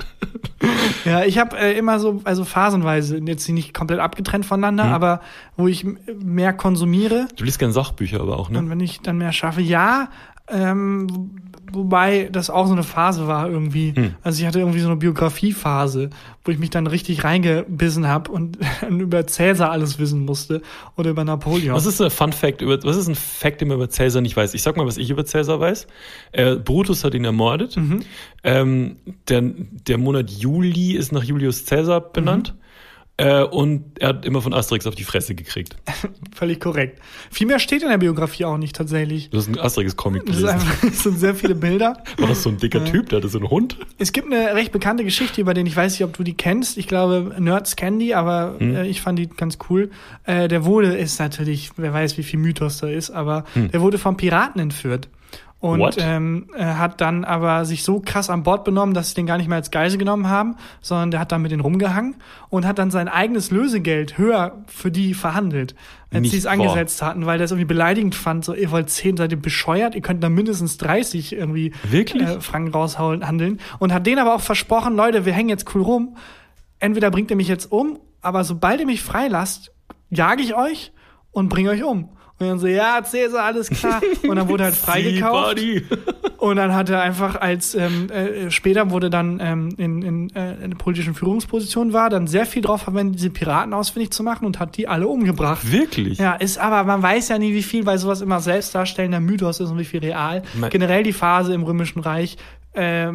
Ja, ich habe äh, immer so, also phasenweise, jetzt nicht komplett abgetrennt voneinander, Mhm. aber wo ich mehr konsumiere Du liest gern Sachbücher aber auch, ne? und wenn ich dann mehr schaffe, ja, ähm, wo- wobei das auch so eine Phase war irgendwie. Hm. Also ich hatte irgendwie so eine Biografiephase, wo ich mich dann richtig reingebissen habe und [laughs] über Cäsar alles wissen musste oder über Napoleon. Was ist ein Fun Fact über, was ist ein Fact, den man über Cäsar nicht weiß? Ich sag mal, was ich über Cäsar weiß. Äh, Brutus hat ihn ermordet. Mhm. Ähm, der, der Monat Juli ist nach Julius Cäsar benannt. Mhm. Äh, und er hat immer von Asterix auf die Fresse gekriegt. [laughs] Völlig korrekt. Viel mehr steht in der Biografie auch nicht tatsächlich. Du hast einen Asterix-Comic Das, ist gelesen. einfach, [laughs] es sind sehr viele Bilder. [laughs] War das so ein dicker Typ, der hatte so einen Hund? Es gibt eine recht bekannte Geschichte, über den ich weiß nicht, ob du die kennst. Ich glaube, Nerds kennen die, aber Hm. äh, ich fand die ganz cool. Äh, der wurde, ist natürlich, wer weiß, wie viel Mythos da ist, aber der wurde vom Piraten entführt. Und Hm. Ähm, er hat dann aber sich so krass an Bord benommen, dass sie den gar nicht mehr als Geisel genommen haben, sondern der hat dann mit denen rumgehangen und hat dann sein eigenes Lösegeld höher für die verhandelt, als Nicht sie es wahr. angesetzt hatten, weil der es irgendwie beleidigend fand. So, ihr wollt 10, seid ihr bescheuert, ihr könnt da mindestens 30 irgendwie Wirklich? äh, Franken raushauen, handeln. Und hat denen aber auch versprochen, Leute, wir hängen jetzt cool rum. Entweder bringt ihr mich jetzt um, aber sobald ihr mich freilasst, jage ich euch und bringe euch um. Und dann so, ja, Cäsar, alles klar. Und dann wurde halt [laughs] freigekauft. [laughs] Und dann hat er einfach als, ähm, äh, später wurde dann ähm, in, in, äh, in politischen Führungsposition war, dann sehr viel drauf verwendet, diese Piraten ausfindig zu machen und hat die alle umgebracht. Wirklich? Ja, ist aber, man weiß ja nie, wie viel, weil sowas immer selbstdarstellender Mythos ist und wie viel real. Man- Generell die Phase im Römischen Reich, äh,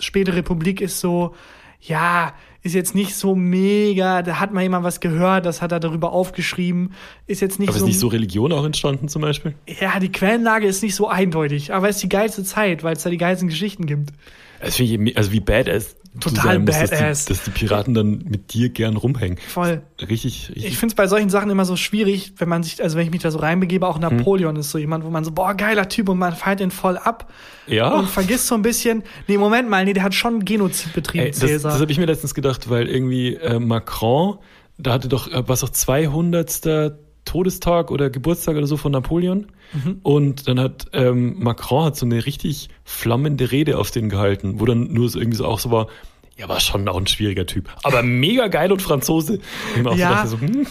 späte Republik ist so, ja, ist jetzt nicht so mega, da hat mal jemand was gehört, das hat er darüber aufgeschrieben, ist jetzt nicht Aber so. ist nicht so Religion auch entstanden zum Beispiel? ja, die Quellenlage ist nicht so eindeutig, aber es ist die geilste Zeit, weil es da die geilsten Geschichten gibt. Das finde ich, also wie badass Total sein badass. Dass, die, dass die Piraten dann mit dir gern rumhängen. Voll. Richtig, richtig. Ich finde es bei solchen Sachen immer so schwierig, wenn man sich, also wenn ich mich da so reinbegebe, auch Hm. Napoleon ist so jemand, wo man so, boah, geiler Typ und man feiert ihn voll ab. Ja. Und vergisst so ein bisschen, nee, Moment mal, nee, der hat schon Genozid betrieben, Ey, das Cäsar. das habe ich mir letztens gedacht, weil irgendwie äh, Macron, da hatte doch, äh, was auch 200. Todestag oder Geburtstag oder so von Napoleon. Mhm. Und dann hat ähm, Macron hat so eine richtig flammende Rede auf den gehalten, wo dann nur so irgendwie so auch so war, ja, war schon auch ein schwieriger Typ. Aber mega geil und Franzose. Auch Ja. so dachte, so, hm,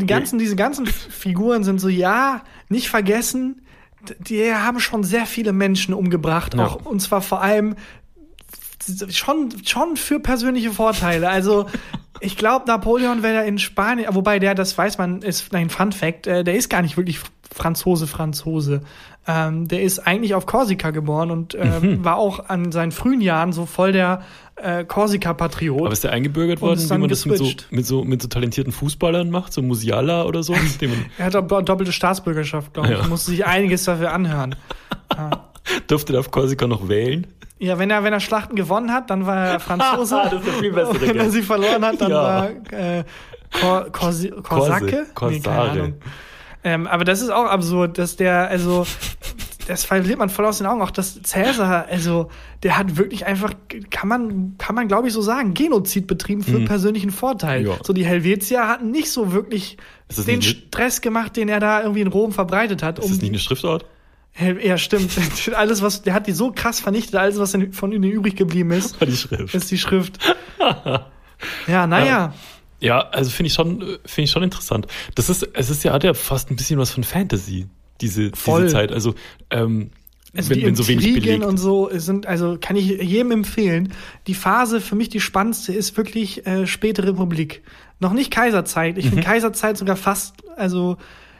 die ganzen, diese ganzen Figuren sind so, ja, nicht vergessen, die haben schon sehr viele Menschen umgebracht, Ja. auch, und zwar vor allem schon, schon für persönliche Vorteile. Also, Ich glaube, Napoleon wäre in Spanien, wobei der, das weiß man, ist ein Fun Fact, äh, der ist gar nicht wirklich Franzose, Franzose. Ähm, der ist eigentlich auf Korsika geboren und äh, Mhm. war auch an seinen frühen Jahren so voll der äh, Korsika-Patriot. Aber ist der eingebürgert worden, wie man das mit so, geswitcht. mit, so, mit so talentierten Fußballern macht, so Musiala oder so? [laughs] Er hat do- doppelte Staatsbürgerschaft, glaube ich. Ja. Musste sich einiges dafür anhören. [laughs] durfte der auf Korsika noch wählen? Ja, wenn er, wenn er Schlachten gewonnen hat, dann war er Franzose. [laughs] Das ist der viel bessere wenn er sie verloren hat, dann Ja. war äh, Kor Korsi Korsake? Nee, Korsare. Ahnung. Ähm, aber das ist auch absurd, dass der, also, das verliert man voll aus den Augen. Auch dass Cäsar, also, der hat wirklich einfach, kann man, kann man glaube ich so sagen, Genozid betrieben für persönlichen Vorteil. Mhm. Ja. So die Helvetier hatten nicht so wirklich den Stress gemacht, den er da irgendwie in Rom verbreitet hat. Ist das nicht eine Schriftart? Ja, stimmt. [laughs] alles, was, der hat die so krass vernichtet, alles, was von ihnen übrig geblieben ist, War die Schrift. ist die Schrift. [laughs] ja, naja. Ja, also finde ich schon, finde ich schon interessant. Das ist, es ist ja, hat ja fast ein bisschen was von Fantasy, diese, Voll. diese Zeit. Also, ähm, Also wenn, die wenn so wenig belegt. und so sind, also kann ich jedem empfehlen. Die Phase für mich die spannendste ist wirklich äh, späte Republik. Noch nicht Kaiserzeit. Ich Mhm. finde Kaiserzeit sogar fast, also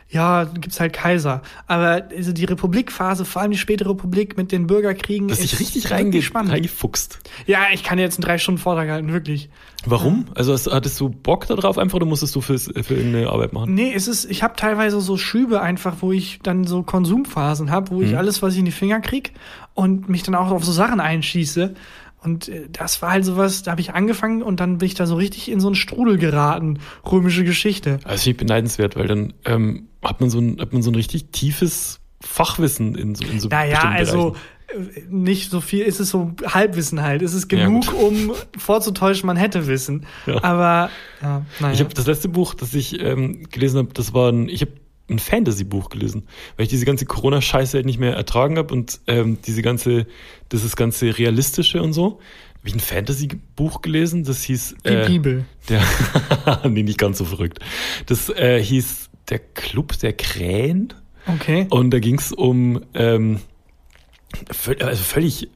ja, gibt's halt Kaiser. Aber also die Republikphase, vor allem die späte Republik mit den Bürgerkriegen, dich ist richtig wirklich reinge spannend. reingefuchst. Ja, ich kann jetzt einen drei Stunden Vortrag halten, wirklich. Warum? Also hast, hattest du Bock darauf einfach oder musstest du fürs, für irgendeine Arbeit machen? Nee, es ist, ich habe teilweise so Schübe einfach, wo ich dann so Konsumphasen habe, wo ich Mhm. alles, was ich in die Finger krieg und mich dann auch auf so Sachen einschieße. Und äh, das war halt sowas, da habe ich angefangen und dann bin ich da so richtig in so einen Strudel geraten. Römische Geschichte. Also finde ich beneidenswert, weil dann ähm, hat man so ein, hat man so ein richtig tiefes Fachwissen in so, in so Naja, also Bereichen. äh, nicht so viel, ist es so Halbwissen halt. Es ist Ja, genug, gut. um vorzutäuschen, man hätte Wissen. Ja. Aber ja, naja. Ich habe das letzte Buch, das ich ähm, gelesen habe, das war ein, ich habe ein Fantasy-Buch gelesen, weil ich diese ganze Corona-Scheiße halt nicht mehr ertragen habe und ähm, diese ganze, das ist ganze realistische und so. Habe ich ein Fantasy-Buch gelesen, das hieß die äh, Bibel. Der, [laughs] nee, nicht ganz so verrückt. Das äh, hieß Der Club der Krähen Okay. und da ging es um ähm, also völlig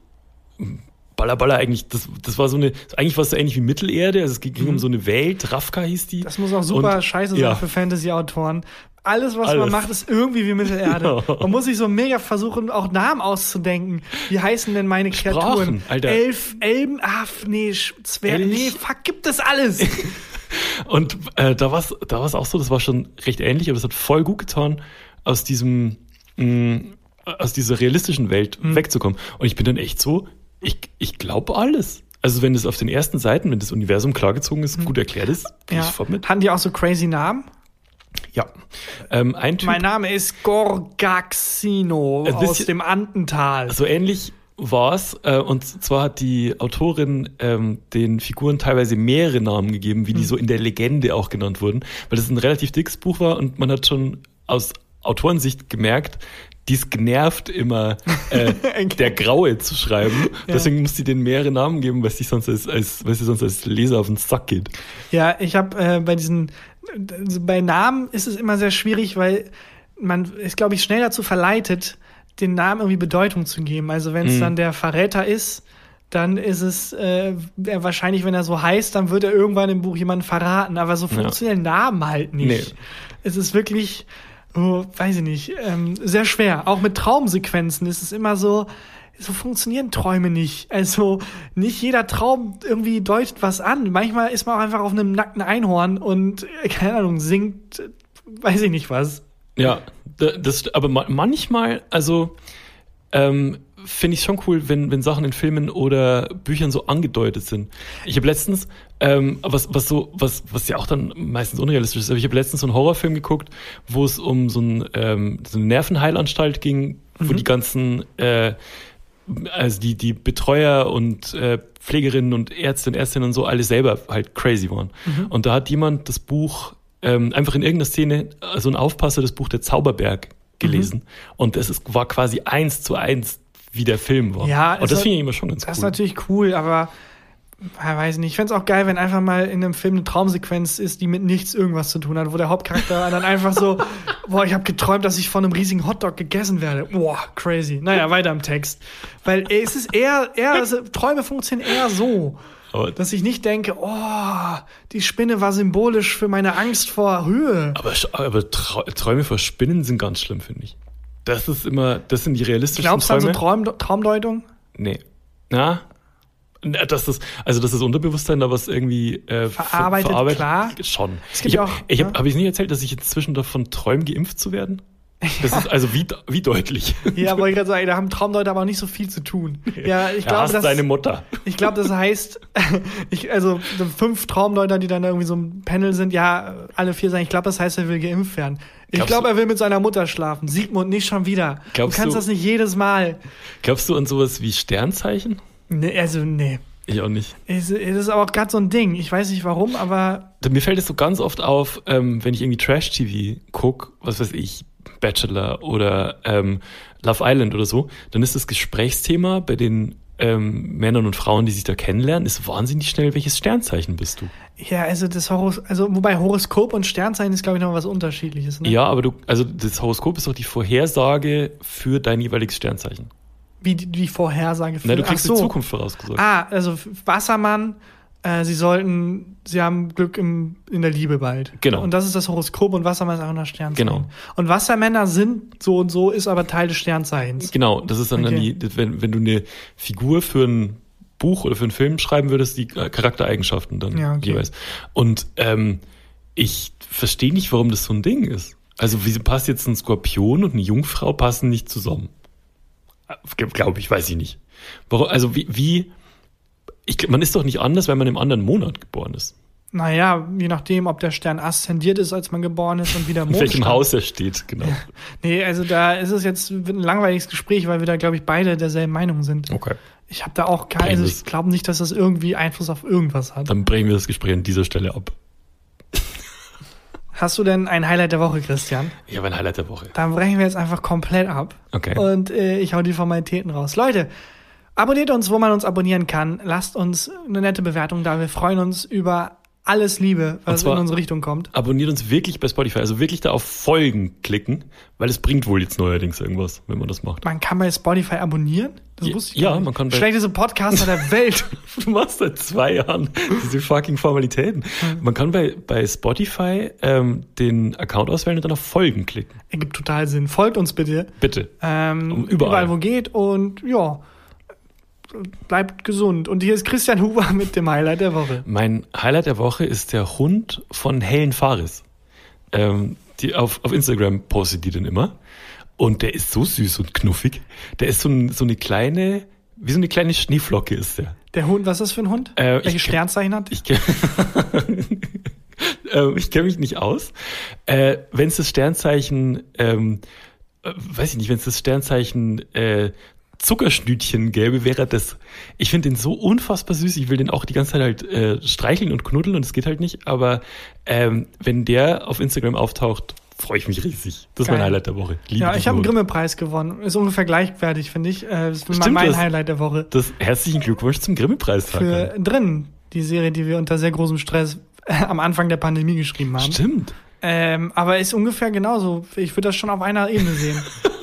Baller Baller eigentlich. Das, das war so eine, eigentlich war es so ähnlich wie Mittelerde. Also es ging um so eine Welt. Rafka hieß die. Mhm. Das muss auch super Und- scheiße sein ja. für Fantasy-Autoren. Alles, was man Alles. macht, ist irgendwie wie Mittelerde. [laughs] Ja. Man muss sich so mega versuchen, auch Namen auszudenken. Wie heißen denn meine Kreaturen? Sprachen, Alter. Elf, Elben, f- nee, Zwerg, nee, fuck, gibt es alles. [laughs] Und äh, da war es da war's auch so, das war schon recht ähnlich, aber es hat voll gut getan, aus diesem mh, aus dieser realistischen Welt Mhm. wegzukommen. Und ich bin dann echt so, ich, ich glaube alles. Also wenn es auf den ersten Seiten, wenn das Universum klargezogen ist, gut erklärt ist, bin Mhm. ja. ich sofort mit. Hatten die auch so crazy Namen? Ja. Ähm, ein Typ, Mein Name ist Gorgaxino aus dem Andental. so ähnlich war's. Äh, und zwar hat die Autorin ähm, den Figuren teilweise mehrere Namen gegeben, Hm. wie die so in der Legende auch genannt wurden, weil das ein relativ dickes Buch war und man hat schon aus Autorensicht gemerkt, die ist genervt immer äh, [laughs] der Graue zu schreiben. Deswegen muss sie den mehrere Namen geben, weil sie sonst als, als weil sie sonst als Leser auf den Sack geht. Ja, ich habe äh, bei diesen, bei Namen ist es immer sehr schwierig, weil man ist, glaube ich, schnell dazu verleitet, den Namen irgendwie Bedeutung zu geben. Also wenn es Mhm. dann der Verräter ist, dann ist es äh, wahrscheinlich, wenn er so heißt, dann wird er irgendwann im Buch jemanden verraten. Aber so funktionieren Namen halt nicht. Nee. Es ist wirklich, oh, weiß ich nicht, ähm, sehr schwer. Auch mit Traumsequenzen ist es immer so, so funktionieren Träume nicht. Also nicht jeder Traum irgendwie deutet was an. Manchmal ist man auch einfach auf einem nackten Einhorn und, äh, keine Ahnung, singt, äh, weiß ich nicht was. Ja, da- das, aber ma- manchmal, also ähm, finde ich schon cool, wenn, wenn Sachen in Filmen oder Büchern so angedeutet sind. Ich habe letztens, ähm, was, was so, was, was ja auch dann meistens unrealistisch ist, aber ich habe letztens so einen Horrorfilm geguckt, wo es um so, ein, ähm, so eine Nervenheilanstalt ging, wo die ganzen äh, also die, die Betreuer und äh, Pflegerinnen und Ärzte und Ärztinnen und so alle selber halt crazy waren. Und da hat jemand das Buch ähm, einfach in irgendeiner Szene, also ein Aufpasser, das Buch Der Zauberberg gelesen. Und das ist, war quasi eins zu eins, wie der Film war. Ja, und es das hat- finde ich immer schon ganz Das ist cool. natürlich cool, aber ja, weiß nicht. Ich fänd's auch geil, wenn einfach mal in einem Film eine Traumsequenz ist, die mit nichts irgendwas zu tun hat, wo der Hauptcharakter [laughs] dann einfach so, boah, ich habe geträumt, dass ich von einem riesigen Hotdog gegessen werde. Boah, crazy. Naja, weiter im Text. Weil es ist eher, eher also, Träume funktionieren eher so. Aber, Dass ich nicht denke, oh, die Spinne war symbolisch für meine Angst vor Höhe. aber, aber Trau Träume vor Spinnen sind ganz schlimm, finde ich. Das ist immer, das sind die realistischen Glaubst du an so Träume. Traum, Traumdeutung? Nee. Na? Das, also dass das Unterbewusstsein da was irgendwie äh, ver- Verarbeitet, klar. Schon. Es gibt ich habe ja auch, ich hab, ne? hab ich nicht erzählt, dass ich inzwischen davon träume, geimpft zu werden? Das ist also wie, wie deutlich. Ja, wollte ich gerade sagen, da haben Traumdeuter aber auch nicht so viel zu tun. Ja, ich glaube, das, seine Mutter. ich glaube, das heißt, [laughs] ich, also so fünf Traumdeuter, die dann irgendwie so ein Panel sind, ja, alle vier sagen, ich glaube, das heißt, er will geimpft werden. Ich glaube, er will mit seiner Mutter schlafen. Sigmund, nicht schon wieder. Du kannst du- das nicht jedes Mal. Glaubst du an sowas wie Sternzeichen? Nee, also, nee. Ich auch nicht. Es, es ist aber auch gerade so ein Ding. Ich weiß nicht warum, aber Mir fällt es so ganz oft auf, ähm, wenn ich irgendwie Trash-TV guck, was weiß ich, Bachelor oder ähm, Love Island oder so, dann ist das Gesprächsthema bei den ähm, Männern und Frauen, die sich da kennenlernen, ist wahnsinnig schnell, welches Sternzeichen bist du? Ja, also das Horos also wobei Horoskop und Sternzeichen ist, glaube ich, noch was unterschiedliches. Ne? Ja, aber du, also das Horoskop ist doch die Vorhersage für dein jeweiliges Sternzeichen. Wie die, die Vorhersage für Na, du kriegst so. die Zukunft vorausgesagt. Ah, also Wassermann, äh, sie sollten, sie haben Glück im, in der Liebe bald. Genau. Und das ist das Horoskop und Wassermann ist auch noch Sternzeichen. Genau. Und Wassermänner sind so und so, ist aber Teil des Sternzeichens. Genau, das ist dann, Okay. dann die, wenn, wenn du eine Figur für ein Buch oder für einen Film schreiben würdest, die äh, Charaktereigenschaften dann Ja, okay. jeweils. Und ähm, ich verstehe nicht, warum das so ein Ding ist. Also wie passt jetzt ein Skorpion und eine Jungfrau passen nicht zusammen? Glaube ich, weiß ich nicht. Warum, also wie, wie ich, man ist doch nicht anders, wenn man im anderen Monat geboren ist. Naja, je nachdem, ob der Stern aszendiert ist, als man geboren ist und wieder In Mond. welchem Haus er steht, genau. Nee, also da ist es jetzt ein langweiliges Gespräch, weil wir da, glaube ich, beide derselben Meinung sind. Okay. Ich habe da auch kein, also ich glaube nicht, dass das irgendwie Einfluss auf irgendwas hat. Dann brechen wir das Gespräch an dieser Stelle ab. Hast du denn ein Highlight der Woche, Christian? Ich habe ein Highlight der Woche. Dann brechen wir jetzt einfach komplett ab. Okay. Und äh, ich hau die Formalitäten raus. Leute, abonniert uns, wo man uns abonnieren kann. Lasst uns eine nette Bewertung da. Wir freuen uns über alles Liebe, was in unsere Richtung kommt. abonniert uns wirklich bei Spotify. Also wirklich da auf Folgen klicken, weil es bringt wohl jetzt neuerdings irgendwas, wenn man das macht. Man kann bei Spotify abonnieren. Das Ja, wusste ich ja, man kann bei- Schlechteste Podcaster der [laughs] Welt. Du machst seit zwei Jahren diese fucking Formalitäten. Man kann bei, bei Spotify ähm, den Account auswählen und dann auf Folgen klicken. Ergibt total Sinn. Folgt uns bitte. Bitte. Ähm, überall. überall. wo geht und ja, bleibt gesund. Und hier ist Christian Huber [laughs] mit dem Highlight der Woche. Mein Highlight der Woche ist der Hund von Helen Faris. Ähm, die auf, auf Instagram postet die den immer. Und der ist so süß und knuffig. Der ist so, ein, so eine kleine, wie so eine kleine Schneeflocke ist der. Der Hund, was ist das für ein Hund? Äh, ich Welches Sternzeichen hat? Ich, [laughs] ähm, ich kenne mich nicht aus. Äh, wenn es das Sternzeichen, ähm, äh, weiß ich nicht, wenn es das Sternzeichen äh, Zuckerschnütchen gäbe, wäre das. Ich finde den so unfassbar süß. Ich will den auch die ganze Zeit halt äh, streicheln und knuddeln und es geht halt nicht. Aber ähm, wenn der auf Instagram auftaucht, freue ich mich riesig. Das ist Geil. mein Highlight der Woche. Liebe Ja, ich habe einen. Grimme-Preis gewonnen. Ist ungefähr gleichwertig, finde ich. Äh, Das ist Stimmt, mein das- Highlight der Woche. Das, herzlichen Glückwunsch zum Grimme-Preis. Für drin, die Serie, die wir unter sehr großem Stress äh, am Anfang der Pandemie geschrieben haben. Stimmt. Ähm, aber ist ungefähr genauso. Ich würde das schon auf einer Ebene sehen. [laughs]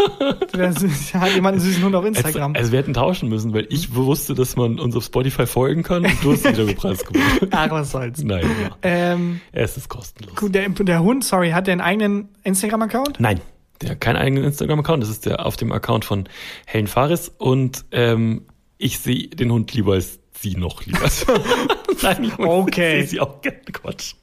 da ist- [laughs] hat jemand einen süßen Hund auf Instagram. Also, also wir hätten tauschen müssen, weil ich wusste, dass man uns auf Spotify folgen kann und du hast den Grimme-Preis gewonnen. [laughs] Ach, was soll's. Nein, ja. Ähm, es ist kostenlos. gut, der, der Hund, sorry, hat der einen eigenen Instagram-Account? Nein, der hat keinen eigenen Instagram-Account. Das ist der auf dem Account von Helen Faris und ähm, ich sehe den Hund lieber als sie noch lieber. [laughs] [laughs] Nein, ich Okay. Ich sie auch gerne. Quatsch.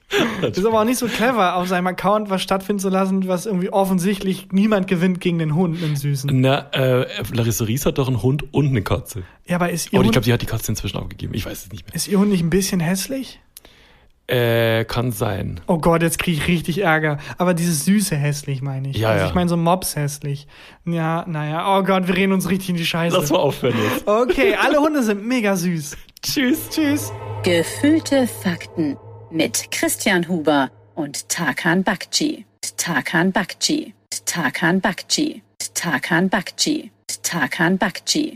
Das ist aber auch nicht so clever, auf seinem Account was stattfinden zu lassen, was irgendwie offensichtlich niemand gewinnt gegen den Hund, einen süßen. Na, äh, Larissa Ries hat doch einen Hund und eine Katze. Ja, aber ist ihr, Und ich Hund, glaube, die hat die Katze inzwischen aufgegeben. Ich weiß es nicht mehr. ist ihr Hund nicht ein bisschen hässlich? Äh, kann sein. Oh Gott, jetzt kriege ich richtig Ärger. Aber dieses süße hässlich meine ich. Ja, also ja. ich meine so Mops hässlich. Ja, naja. Oh Gott, wir reden uns richtig in die Scheiße. Lass mal aufhören jetzt. Okay, alle Hunde sind mega süß. [laughs] Tschüss. Tschüss. Gefühlte Fakten mit Christian Huber und Tarkan Bakci. Tarkan Bakci. Tarkan Bakci. Tarkan Bakci. Tarkan Bakci.